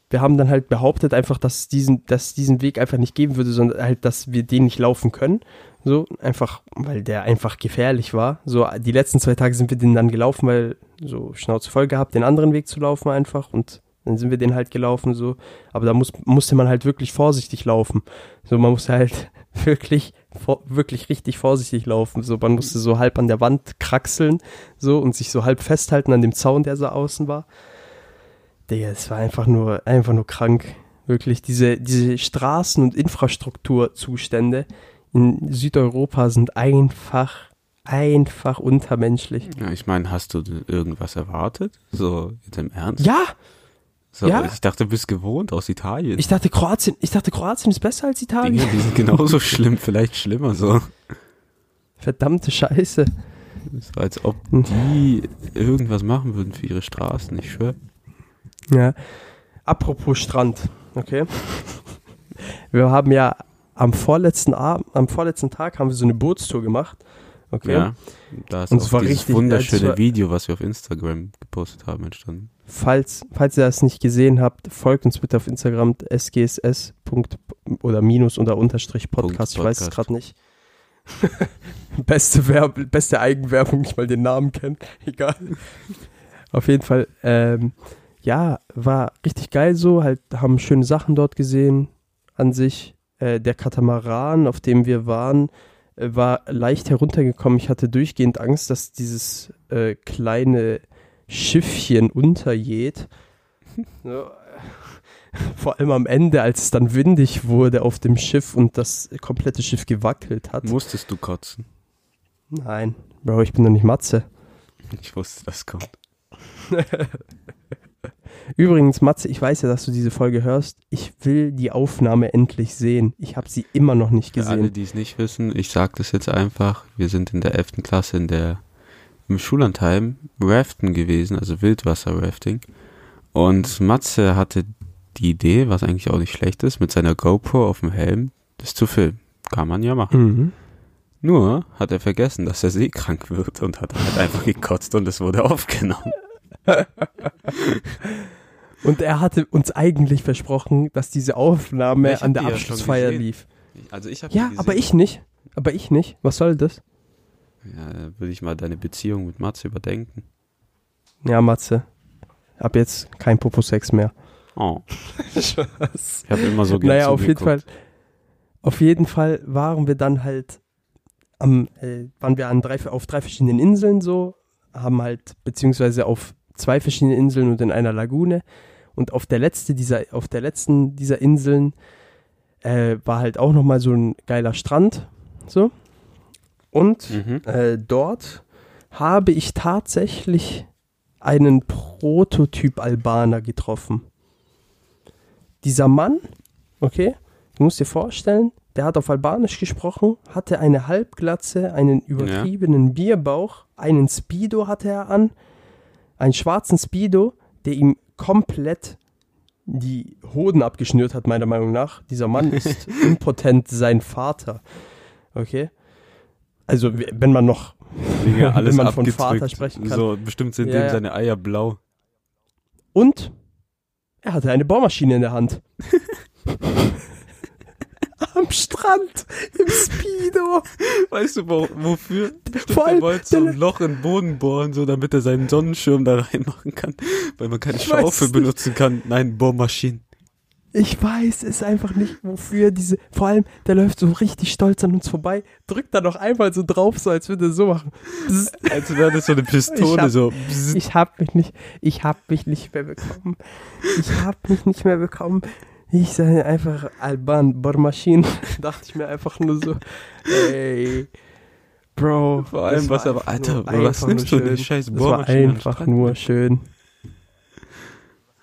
Wir haben dann halt behauptet einfach, dass es diesen, dass es diesen Weg einfach nicht geben würde, sondern halt, dass wir den nicht laufen können. So, einfach, weil der einfach gefährlich war. So, die letzten zwei Tage sind wir den dann gelaufen, weil so Schnauze voll gehabt, den anderen Weg zu laufen einfach und dann sind wir den halt gelaufen, so. Aber da muss, musste man halt wirklich vorsichtig laufen. So, man musste halt [LAUGHS] wirklich, vor, wirklich richtig vorsichtig laufen. So, man musste so halb an der Wand kraxeln, so, und sich so halb festhalten an dem Zaun, der so außen war. Digga, es war einfach nur, einfach nur krank. Wirklich, diese, diese Straßen- und Infrastrukturzustände in Südeuropa sind einfach, einfach untermenschlich. Ja, ich meine, hast du irgendwas erwartet? So, jetzt im Ernst? Ja, So, ja. Ich dachte, du bist gewohnt aus Italien. ich dachte Kroatien, ich dachte Kroatien ist besser als Italien. Dinge, die sind genauso [LAUGHS] schlimm, vielleicht schlimmer so. Verdammte Scheiße. So als ob die irgendwas machen würden für ihre Straßen, ich schwöre. Ja. Apropos Strand, okay? [LAUGHS] Wir haben ja am vorletzten Abend, am vorletzten Tag haben wir so eine Bootstour gemacht. Okay. Ja. Da ist Und es auch war dieses richtig- wunderschöne war- Video, was wir auf Instagram gepostet haben, entstanden. Falls, falls ihr das nicht gesehen habt, folgt uns bitte auf Instagram sgss. oder minus oder unterstrich Podcast. Ich weiß es gerade nicht. [LAUGHS] beste, Werb beste Eigenwerbung, nicht mal den Namen kennen. [LAUGHS] Egal. Auf jeden Fall, ähm, ja, war richtig geil so. Halt, haben schöne Sachen dort gesehen an sich. Äh, der Katamaran, auf dem wir waren, äh, war leicht heruntergekommen. Ich hatte durchgehend Angst, dass dieses äh, kleine Schiffchen untergeht. [LAUGHS] So, äh, vor allem am Ende, als es dann windig wurde auf dem Schiff und das komplette Schiff gewackelt hat. Musstest du kotzen? Nein, Bro, ich bin doch nicht Matze. Ich wusste, das kommt. [LAUGHS] Übrigens, Matze, ich weiß ja, dass du diese Folge hörst. Ich will die Aufnahme endlich sehen. Ich habe sie immer noch nicht Für alle, gesehen. die es nicht wissen, ich sage das jetzt einfach. Wir sind in der 11. Klasse in der im Schullandheim Raften gewesen, also Wildwasser-Rafting. Und Matze hatte die Idee, was eigentlich auch nicht schlecht ist, mit seiner GoPro auf dem Helm, das zu filmen. Kann man ja machen. Mhm. Nur hat er vergessen, dass er seekrank wird und hat halt einfach gekotzt und es wurde aufgenommen. [LAUGHS] Und er hatte uns eigentlich versprochen, dass diese Aufnahme Ich an der ja Abschlussfeier gesehen. lief. Also ich habe Ja, aber ich nicht. Aber ich nicht. Was soll das? Ja, da würde ich mal deine Beziehung mit Matze überdenken. Ja, Matze. Ab jetzt kein Popo-Sex mehr. Oh, [LAUGHS] Spaß. ich habe immer so Naja, auf jeden Fall. Auf jeden Fall waren wir dann halt am, äh, waren wir an drei, auf drei verschiedenen Inseln so, haben halt, beziehungsweise auf zwei verschiedenen Inseln und in einer Lagune. Und auf der letzte dieser, auf der letzten dieser Inseln äh, war halt auch nochmal so ein geiler Strand. So. Und Mhm. äh, dort habe ich tatsächlich einen Prototyp-Albaner getroffen. Dieser Mann, okay, du musst dir vorstellen, der hat auf Albanisch gesprochen, hatte eine Halbglatze, einen übertriebenen Bierbauch, einen Speedo hatte er an, einen schwarzen Speedo, der ihm komplett die Hoden abgeschnürt hat, meiner Meinung nach. Dieser Mann [LAUGHS] ist impotent sein Vater. Okay? Also, wenn man noch, Digga, [LAUGHS] alles wenn man von. Vater sprechen kann. So, bestimmt sind Ja, dem ja. seine Eier blau. Und er hatte eine Bohrmaschine in der Hand. [LAUGHS] Am Strand, im Speedo. Weißt du, wo, wofür? Bestimmt, Vor allem, wollte so ein Loch in den Boden bohren, so damit er seinen Sonnenschirm da reinmachen kann, weil man keine Schaufel benutzen kann. Nein, Bohrmaschinen. Ich weiß es einfach nicht, wofür diese. Vor allem, der läuft so richtig stolz an uns vorbei, drückt da noch einmal so drauf, so als würde er so machen. Bzzz. Als wäre das so eine Pistole, Ich hab- so. Ich hab mich nicht, ich hab mich nicht mehr bekommen. Ich hab mich nicht mehr bekommen. Ich sage einfach Alban Bohrmaschinen. [LAUGHS] Dachte ich mir einfach nur so, ey, Bro. Vor allem, was aber, Alter, was nimmst du denn, scheiß Das war einfach nur schön.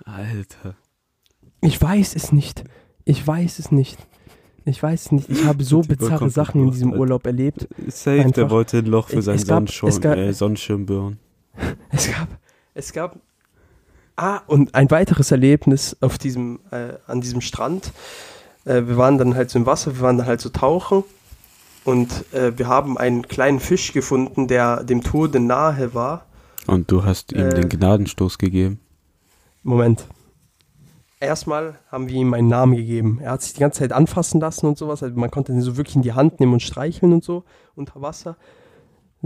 Alter. Ich weiß es nicht. Ich weiß es nicht. Ich weiß es nicht. Ich habe so Der bizarre Sachen in diesem. Urlaub erlebt. Safe, der Einfach. wollte ein Loch für seinen gab- Sonnenschirm, gab- äh, Sonnenschirm bohren. [LAUGHS] Es gab, es gab, ah, und ein weiteres Erlebnis auf diesem, äh, an diesem Strand. Äh, wir waren dann halt so im Wasser, wir waren dann halt so tauchen und äh, wir haben einen kleinen Fisch gefunden, der dem Tode nahe war. Und du hast ihm Äh. den Gnadenstoß gegeben. Moment. Erstmal haben wir ihm einen Namen gegeben. Er hat sich die ganze Zeit anfassen lassen und sowas. Also man konnte ihn so wirklich in die Hand nehmen und streicheln und so unter Wasser.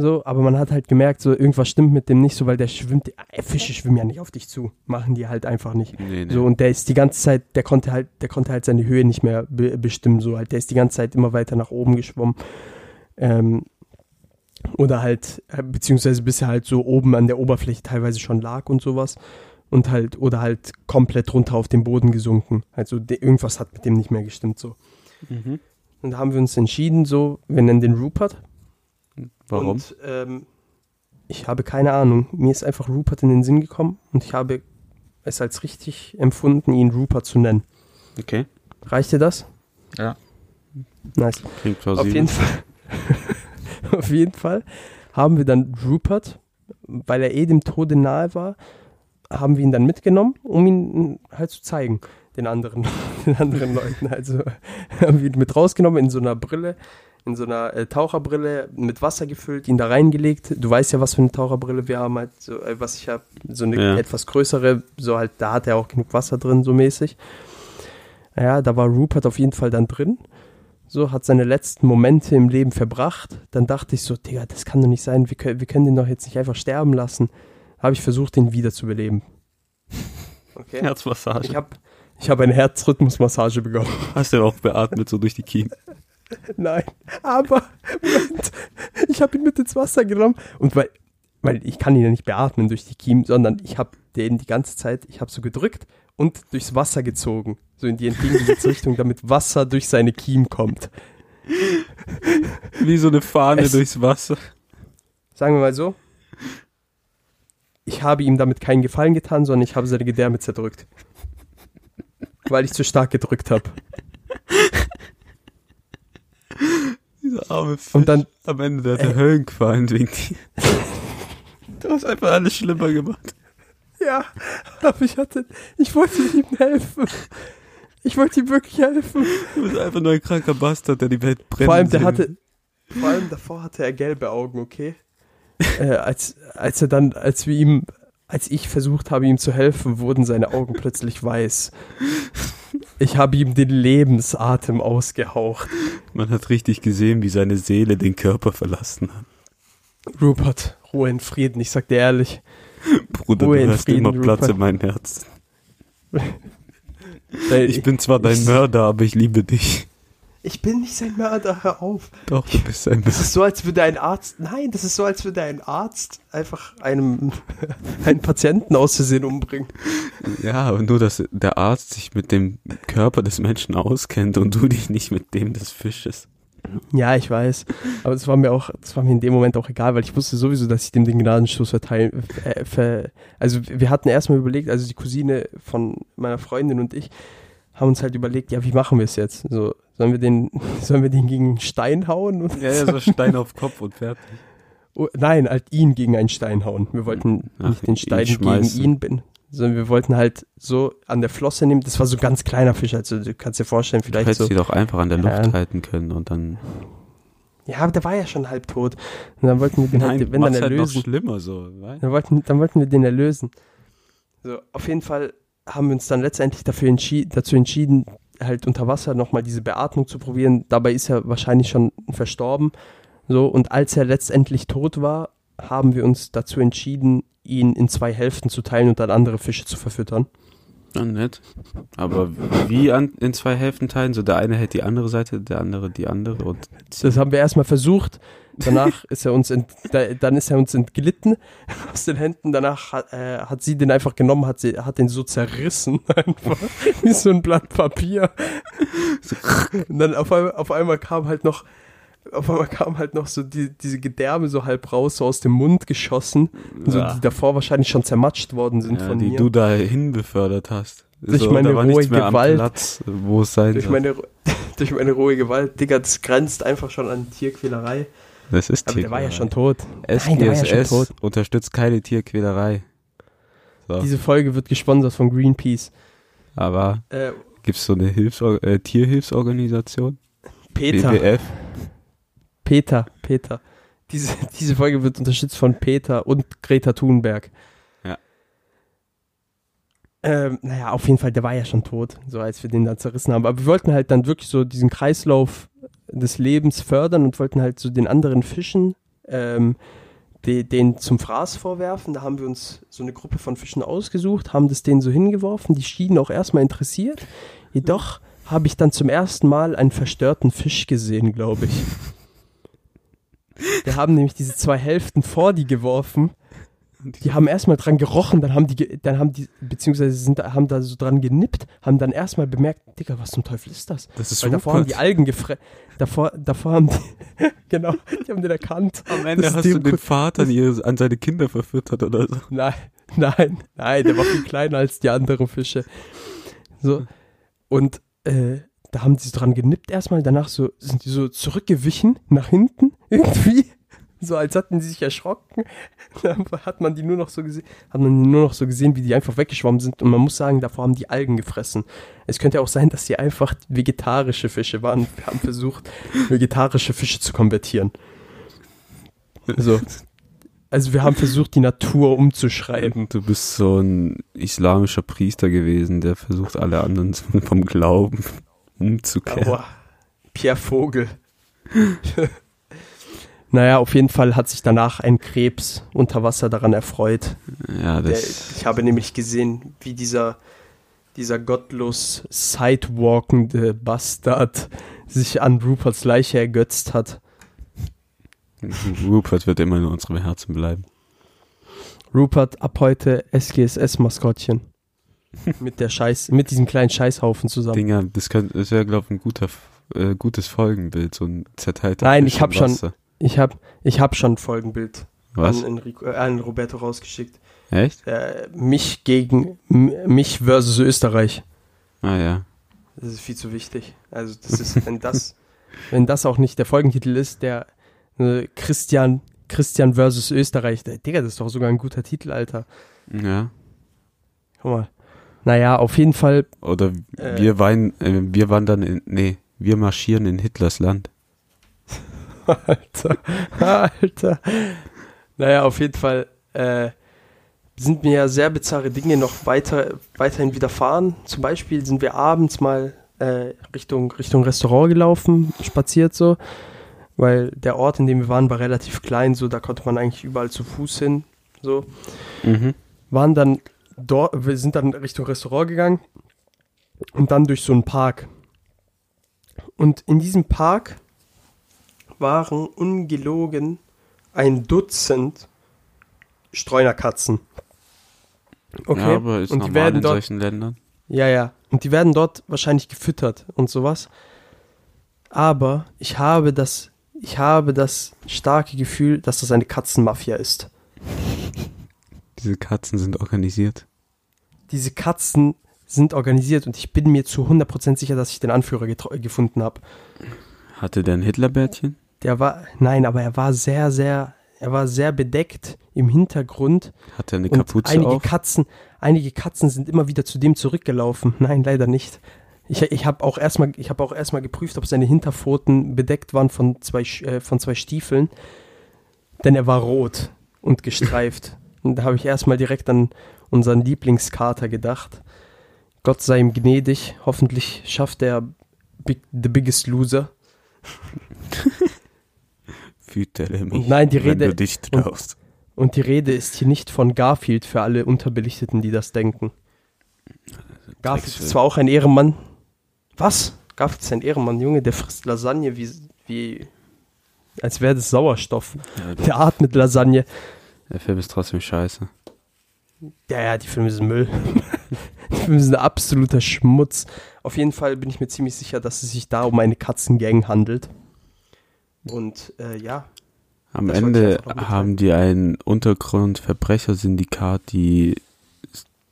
So, aber man hat halt gemerkt, so irgendwas stimmt mit dem nicht so, weil der schwimmt, äh, Fische schwimmen ja nicht auf dich zu. Machen die halt einfach nicht. Nee, nee. So, und der ist die ganze Zeit, der konnte halt, der konnte halt seine Höhe nicht mehr be bestimmen, so halt. Der ist die ganze Zeit immer weiter nach oben geschwommen. Ähm, oder halt, äh, beziehungsweise bis er halt so oben an der Oberfläche teilweise schon lag und sowas. Und halt, oder halt komplett runter auf den Boden gesunken. Also de, irgendwas hat mit dem nicht mehr gestimmt, so. Mhm. Und da haben wir uns entschieden, so, wir nennen den Rupert. Warum? Und ähm, ich habe keine Ahnung. Mir ist einfach Rupert in den Sinn gekommen und ich habe es als richtig empfunden, ihn Rupert zu nennen. okay. Reicht dir das? Ja. Nice. Klingt Auf plausibel. jeden Fall. [LAUGHS] auf jeden Fall haben wir dann Rupert, weil er eh dem Tode nahe war, haben wir ihn dann mitgenommen, um ihn halt zu zeigen, den anderen, [LAUGHS] den anderen Leuten. Also [LAUGHS] haben wir ihn mit rausgenommen in so einer Brille, in so einer äh, Taucherbrille mit Wasser gefüllt, ihn da reingelegt. Du weißt ja, was für eine Taucherbrille wir haben, halt so, äh, was ich habe, so eine Ja. etwas größere, so halt, da hat er auch genug Wasser drin, so mäßig. Ja, da war Rupert auf jeden Fall dann drin so, hat seine letzten Momente im Leben verbracht. Dann dachte ich so, Digga, das kann doch nicht sein, wir können, wir können den doch jetzt nicht einfach sterben lassen. Habe ich versucht, ihn wieder zu beleben. Okay. Herzmassage. Ich habe ich hab eine Herzrhythmusmassage begonnen. Hast du auch beatmet, so durch die Kiemen. Nein, aber Moment, ich habe ihn mit ins Wasser genommen und weil, weil ich kann ihn ja nicht beatmen durch die Kiemen, sondern ich habe den die ganze Zeit, ich habe so gedrückt und durchs Wasser gezogen, so in die entgegengesetzte [LAUGHS] Richtung, damit Wasser durch seine Kiemen kommt. Wie so eine Fahne Es- durchs Wasser. Sagen wir mal so, ich habe ihm damit keinen Gefallen getan, sondern ich habe seine Gedärme zerdrückt. Weil ich zu stark gedrückt habe. Dieser arme Fisch. Und dann, am Ende der hat er Höllenqualen wegen [LAUGHS] dir. Du hast einfach alles schlimmer gemacht. ja, aber ich hatte, ich wollte ihm helfen. Ich wollte ihm wirklich helfen. Du bist einfach nur ein kranker Bastard, der die Welt brennt. Vor allem, der hatte, vor allem davor hatte er gelbe Augen, okay? äh, als, als er dann, als wir ihm, als ich versucht habe, ihm zu helfen, wurden seine Augen plötzlich weiß. Ich habe ihm den Lebensatem ausgehaucht. Man hat richtig gesehen, wie seine Seele den Körper verlassen hat. Rupert, Ruhe in Frieden, ich sag dir ehrlich. Bruder, Ruhe du hast Frieden, immer Platz Rupert. in meinem Herzen. [LAUGHS] Ich bin zwar dein Mörder, aber ich liebe dich. Ich bin nicht sein Mörder, hör auf. Doch, du bist ein Das Mörder. ist so, als würde ein Arzt, nein, das ist so, als würde ein Arzt einfach einem, [LAUGHS] einen Patienten aus Versehen umbringen. Ja, aber nur, dass der Arzt sich mit dem Körper des Menschen auskennt und du dich nicht mit dem des Fisches. Ja, ich weiß. Aber das war mir auch, das war mir in dem Moment auch egal, weil ich wusste sowieso, dass ich dem den Gnadenstoß verteilen. Äh, ver, also wir hatten erstmal überlegt, also die Cousine von meiner Freundin und ich haben uns halt überlegt, ja, wie machen wir es jetzt? So, Sollen wir den, [LAUGHS] sollen wir den gegen einen Stein hauen? Und Ja, ja, so [LAUGHS] Stein auf Kopf und fertig. Oh, nein, halt ihn gegen einen Stein hauen. Wir wollten Ach, nicht den ihn Stein gegen schmeißen. ihn bin, sondern wir wollten halt so an der Flosse nehmen. Das war so ein ganz kleiner Fisch, also du kannst dir vorstellen, Du vielleicht hättest so. sie doch einfach an der Luft Ja. halten können und dann. Ja, aber der war ja schon halb tot. Und dann wollten wir den halt, wenn dann mach's halt noch erlösen. schlimmer so. Dann wollten, dann wollten wir den erlösen. So, auf jeden Fall haben wir uns dann letztendlich dafür entschieden, dazu entschieden, halt unter Wasser nochmal diese Beatmung zu probieren. Dabei ist er wahrscheinlich schon verstorben. So, und als er letztendlich tot war, haben wir uns dazu entschieden, ihn in zwei Hälften zu teilen und dann andere Fische zu verfüttern. Ja, nett. Aber wie an, in zwei Hälften teilen? So der eine hält die andere Seite, der andere die andere und Das haben wir erstmal versucht. Danach [LAUGHS] ist er uns ent, da, dann ist er uns entglitten [LAUGHS] aus den Händen. Danach hat, äh, hat sie den einfach genommen, hat, sie, hat den so zerrissen, [LAUGHS] einfach wie so ein Blatt Papier. Und dann auf einmal, auf einmal kam halt noch, auf einmal kam halt noch so die, diese Gedärme so halb raus, so aus dem Mund geschossen, so, Ja. die davor wahrscheinlich schon zermatscht worden sind ja, von die mir. du dahin befördert hast. Durch so, meine da rohe Gewalt. Platz, wo es sein durch, meine, durch meine rohe Gewalt, Digga, das grenzt einfach schon an Tierquälerei. Das ist Aber der war ja schon tot. War ja schon SGSS tot. unterstützt keine Tierquälerei. So, Diese Folge wird gesponsert von Greenpeace. aber Äh, gibt's so eine Hilfsor äh, Tierhilfsorganisation? Peter, WWF? Peter, Peter. Diese, [LAUGHS] diese Folge wird unterstützt von Peter und Greta Thunberg. Ja. Ähm, naja, auf jeden Fall, der war ja schon tot, so als wir den dann zerrissen haben. Aber wir wollten halt dann wirklich so diesen Kreislauf des Lebens fördern und wollten halt so den anderen Fischen ähm, de, den zum Fraß vorwerfen. Da haben wir uns so eine Gruppe von Fischen ausgesucht, haben das denen so hingeworfen. Die schienen auch erstmal interessiert. Jedoch habe ich dann zum ersten Mal einen verstörten Fisch gesehen, glaube ich. Wir haben nämlich diese zwei Hälften vor die geworfen. Die haben erstmal dran gerochen, dann haben die, dann haben die, beziehungsweise sind, haben da so dran genippt, haben dann erstmal bemerkt, Digga, was zum Teufel ist das? Das ist Weil davor haben die. Algen gefressen. Davor, davor haben die, [LAUGHS] genau, die haben den erkannt. Am Ende hast du den Vater an, ihre, an seine Kinder verfüttert oder so. Nein, nein, nein, der war viel kleiner als die anderen Fische. So, und äh, da haben die so dran genippt erstmal, danach so, sind die so zurückgewichen nach hinten, [LAUGHS] irgendwie. So als hatten die sich erschrocken. [LAUGHS] Dann hat man die nur noch so gesehen, hat man die nur noch so gesehen, wie die einfach weggeschwommen sind. Und man muss sagen, davor haben die Algen gefressen. Es könnte auch sein, dass sie einfach vegetarische Fische waren. Wir haben versucht, [LAUGHS] vegetarische Fische zu konvertieren. So. Also wir haben versucht, die Natur umzuschreiben. Du bist so ein islamischer Priester gewesen, der versucht, alle anderen [LAUGHS] vom Glauben umzukehren. Aua. Pierre Vogel. Naja, auf jeden Fall hat sich danach ein Krebs unter Wasser daran erfreut. Ja, Der, das. ich habe nämlich gesehen, wie dieser, dieser gottlos sidewalkende Bastard sich an Ruperts Leiche ergötzt hat. [LAUGHS] Rupert wird immer in unserem Herzen bleiben. Rupert ab heute SGSS-Maskottchen. [LAUGHS] mit der Scheiß, mit diesem kleinen Scheißhaufen zusammen. Dinger, das, könnte, das wäre, glaube ich, ein guter, äh, gutes Folgenbild, so ein zerteilter Nein, Fisch ich hab im schon-. Ich habe ich hab schon ein Folgenbild Was? an, Enrico, äh, an Roberto rausgeschickt. Echt? äh, mich gegen mich versus Österreich. Ah ja. Das ist viel zu wichtig. Also das ist, wenn das, [LAUGHS] wenn das auch nicht der Folgentitel ist, der äh, Christian, Christian versus Österreich, der, Digga, das ist doch sogar ein guter Titel, Alter. Ja. Guck mal. Naja, auf jeden Fall, Oder Äh. wir weinen, äh, wir wandern in, nee, wir marschieren in Hitlers Land. Alter, [LAUGHS] Alter. Naja, auf jeden Fall äh, sind mir ja sehr bizarre Dinge noch weiter, weiterhin widerfahren. Zum Beispiel sind wir abends mal äh, Richtung, Richtung Restaurant gelaufen, spaziert so, weil der Ort, in dem wir waren, war relativ klein, so da konnte man eigentlich überall zu Fuß hin. So. Mhm. Waren dann dort, wir sind dann Richtung Restaurant gegangen und dann durch so einen Park. Und in diesem Park waren ungelogen ein Dutzend Streunerkatzen. Okay. Ja, aber ist und die werden in dort, solchen Ländern. ja, ja. Und die werden dort wahrscheinlich gefüttert und sowas. Aber ich habe das, ich habe das starke Gefühl, dass das eine Katzenmafia ist. [LAUGHS] Diese Katzen sind organisiert. Diese Katzen sind organisiert und ich bin mir zu 100% sicher, dass ich den Anführer gefunden habe. Hatte der ein Hitlerbärtchen? Der war, nein, aber er war sehr, sehr, er war sehr bedeckt im Hintergrund. Hat er eine Kapuze einige auf? Katzen, einige Katzen sind immer wieder zu dem zurückgelaufen. Nein, leider nicht. Ich, ich habe auch erstmal, ich habe auch erstmal geprüft, ob seine Hinterpfoten bedeckt waren von zwei, äh, von zwei Stiefeln, denn er war rot und gestreift. [LAUGHS] und da habe ich erstmal direkt an unseren Lieblingskater gedacht. Gott sei ihm gnädig. Hoffentlich schafft er Big, The Biggest Loser. [LAUGHS] Fütere mich, nein, die Rede, wenn du dich traust. Und, und die Rede ist hier nicht von Garfield für alle Unterbelichteten, die das denken. Garfield ist zwar auch ein Ehrenmann. Was? Garfield ist ein Ehrenmann, Junge, der frisst Lasagne wie, wie als wäre das Sauerstoff. Ja, der atmet Lasagne. Der Film ist trotzdem scheiße. Ja, ja, die Filme sind Müll. [LAUGHS] die Filme sind absoluter Schmutz. Auf jeden Fall bin ich mir ziemlich sicher, dass es sich da um eine Katzengang handelt. Und äh, ja. Am Ende haben die ein Untergrund-Verbrechersyndikat, die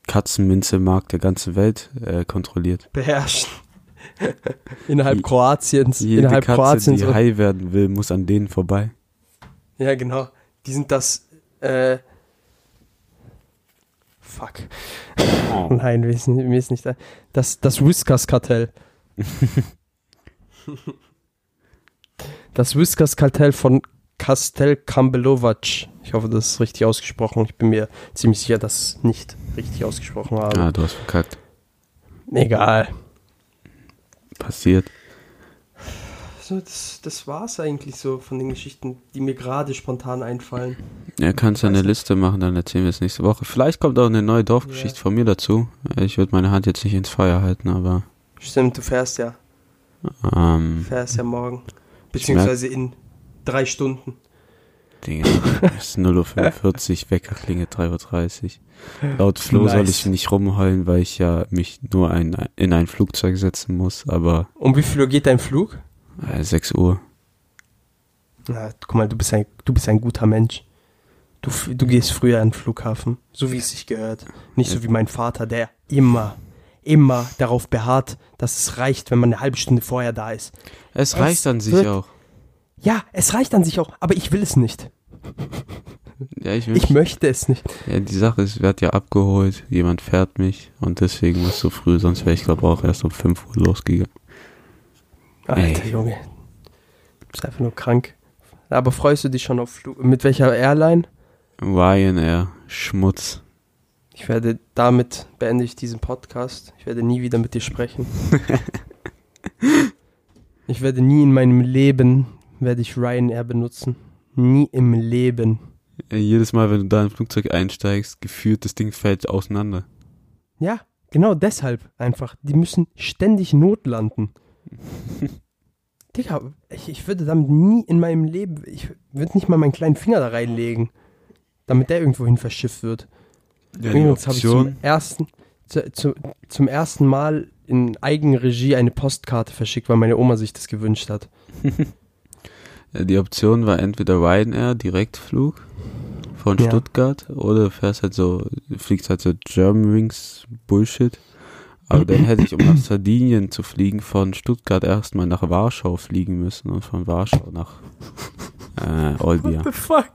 Katzenminze-Markt der ganzen Welt äh, kontrolliert. Beherrscht. [LAUGHS] innerhalb Kroatiens. Jede innerhalb Katze, Kroatiens. die Hai werden will, muss an denen vorbei. Ja, genau. Die sind das. Äh, fuck. Oh. Nein, mir ist, mir ist nicht. Das, das Whiskers-Kartell. [LAUGHS] das Whiskers-Kartell von Kastel Kambelovac. Ich hoffe, das ist richtig ausgesprochen. Ich bin mir ziemlich sicher, dass ich nicht richtig ausgesprochen habe. Ah, du hast verkackt. Egal. Passiert. So, das, das war's eigentlich so von den Geschichten, die mir gerade spontan einfallen. Ja, kannst du eine Liste machen, dann erzählen wir es nächste Woche. Vielleicht kommt auch eine neue Dorfgeschichte ja. von mir dazu. Ich würde meine Hand jetzt nicht ins Feuer halten, aber. Stimmt, du fährst ja. Ähm, du fährst ja morgen. Beziehungsweise in drei Stunden. Dinge, [LAUGHS] es ist 0.45 Uhr, Wecker klingelt 3.30 Uhr. Laut Flo nice. soll ich nicht rumheulen, weil ich ja mich nur ein, in ein Flugzeug setzen muss, aber. Um wie viel Uhr geht dein Flug? Äh, 6 Uhr. Na, guck mal, du bist ein, du bist ein guter Mensch. Du, du gehst früher an den Flughafen, so wie es sich gehört. Nicht so wie mein Vater, der immer, immer darauf beharrt, dass es reicht, wenn man eine halbe Stunde vorher da ist. Es, es reicht an sich auch. Ja, es reicht an sich auch, aber ich will es nicht. [LAUGHS] Ja, ich, ich möchte es nicht. Ja, die Sache ist, ich werde ja abgeholt, jemand fährt mich und deswegen muss so früh, sonst wäre ich glaube auch erst um 5 Uhr losgegangen. Alter Ey. Junge, du bist einfach nur krank. Aber freust du dich schon auf Flug? Mit welcher Airline? Ryanair, Schmutz. Ich werde damit beende ich diesen Podcast. Ich werde nie wieder mit dir sprechen. [LAUGHS] ich werde nie in meinem Leben werde ich Ryanair benutzen. Nie im Leben. Jedes Mal, wenn du da in ein Flugzeug einsteigst, gefühlt das Ding fällt auseinander. Ja, genau deshalb einfach. Die müssen ständig notlanden. [LAUGHS] Digga, ich, ich würde damit nie in meinem Leben, ich würde nicht mal meinen kleinen Finger da reinlegen, damit der irgendwohin verschifft wird. Ja, Übrigens habe ich zum ersten, zu, zu, zum ersten Mal in Eigenregie eine Postkarte verschickt, weil meine Oma sich das gewünscht hat. [LAUGHS] Die Option war entweder Ryanair, Direktflug von ja. Stuttgart, oder fährst halt so, fliegst halt so Germanwings Bullshit. Aber dann hätte ich, um nach Sardinien zu fliegen, von Stuttgart erstmal nach Warschau fliegen müssen und von Warschau nach äh, [LAUGHS] Olbia. What the fuck?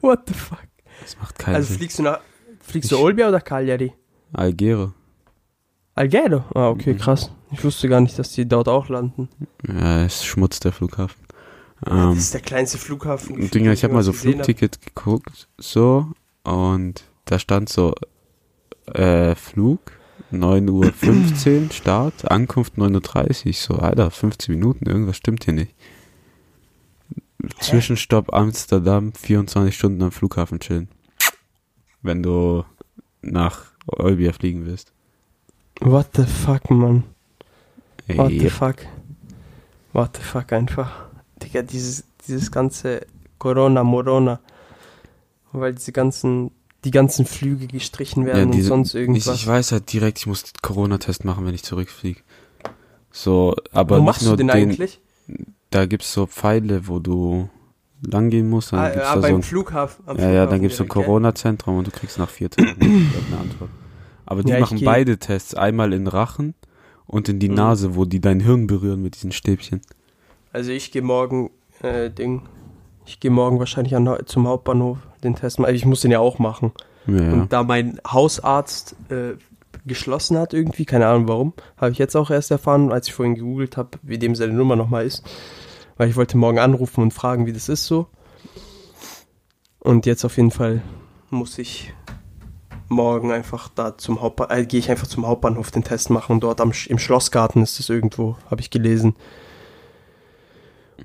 What the fuck? Das macht keinen also Sinn. fliegst du nach, fliegst du Olbia oder Cagliari? Algero. Algero? Ah, okay, mhm. krass. Ich wusste gar nicht, dass die dort auch landen. Ja, es ist Schmutz, der Flughafen. Ja, das ist der kleinste Flughafen. Dinger, ich habe mal so Flugticket hab. geguckt, so, und da stand so, äh, Flug, 9.15 Uhr [CLEARS THROAT] Start, Ankunft 9.30 Uhr. So, Alter, 15 Minuten, irgendwas stimmt hier nicht. Hä? Zwischenstopp Amsterdam, 24 Stunden am Flughafen chillen. Wenn du nach Olbia fliegen willst. What the fuck, Mann? What the fuck? What the fuck einfach. Digga, dieses, dieses ganze Corona, Morona, weil diese ganzen, die ganzen Flüge gestrichen werden ja, diese, und sonst irgendwas. Ich, ich, weiß halt direkt, ich muss Corona-Test machen, wenn ich zurückfliege. So, aber Wo nicht machst nur du den, den eigentlich? Da gibt's so Pfeile, wo du lang gehen musst. Dann ah, gibt's ah, da beim so, Flughafen. ja, ja, dann gibt's so ein Corona-Zentrum und du kriegst nach vier Tagen eine Antwort. Aber die Ja, machen beide Tests. Einmal in Rachen und in die Mhm. Nase, wo die dein Hirn berühren mit diesen Stäbchen. Also ich gehe morgen, äh, Ding, ich gehe morgen wahrscheinlich an, zum Hauptbahnhof den Test machen. Ich muss den ja auch machen. Ja. Und da mein Hausarzt äh, geschlossen hat irgendwie, keine Ahnung warum, habe ich jetzt auch erst erfahren, als ich vorhin gegoogelt habe, wie dem seine Nummer nochmal ist. Weil ich wollte morgen anrufen und fragen, wie das ist so. Und jetzt auf jeden Fall muss ich morgen einfach da zum Hauptbahnhof, äh, gehe ich einfach zum Hauptbahnhof den Test machen. Dort am, im Schlossgarten ist es irgendwo, habe ich gelesen.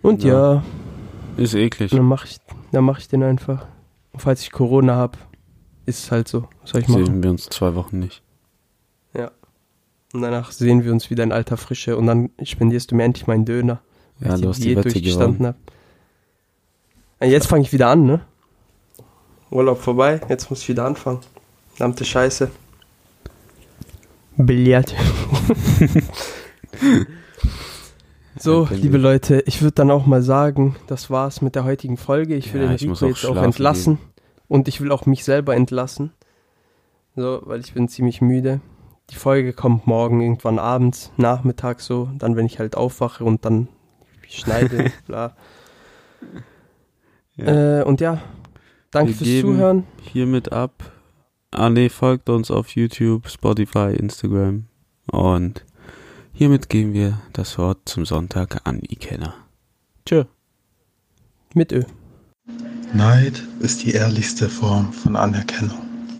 Und Ja. ja, Ist eklig. dann mache ich, dann mach ich den einfach. Und falls ich Corona habe, ist es halt so. Was soll ich machen? Sehen wir uns zwei Wochen nicht. Und danach sehen wir uns wieder in alter Frische und dann spendierst du mir endlich meinen Döner. Ja, du hast die Wette durchgestanden gewonnen. hab. Ja, jetzt fange ich wieder an, ne? Urlaub vorbei, jetzt muss ich wieder anfangen. Verdammte Scheiße. Billard. [LAUGHS] so, liebe. Leute, ich würde dann auch mal sagen, das war's mit der heutigen Folge. Ich will Ja, den ich Rico auch jetzt auch entlassen. Und ich will auch mich selber entlassen. So, weil ich bin ziemlich müde. Die Folge kommt morgen irgendwann abends, nachmittags so. Dann, wenn ich halt aufwache und dann schneide, [LAUGHS] bla. Ja. Äh, und ja, danke Wir fürs geben- Zuhören. Hiermit ab. Ah ne, folgt uns auf YouTube, Spotify, Instagram. Und hiermit geben wir das Wort zum Sonntag an Ikenner. Tschö. Mit Ö. Neid ist die ehrlichste Form von Anerkennung.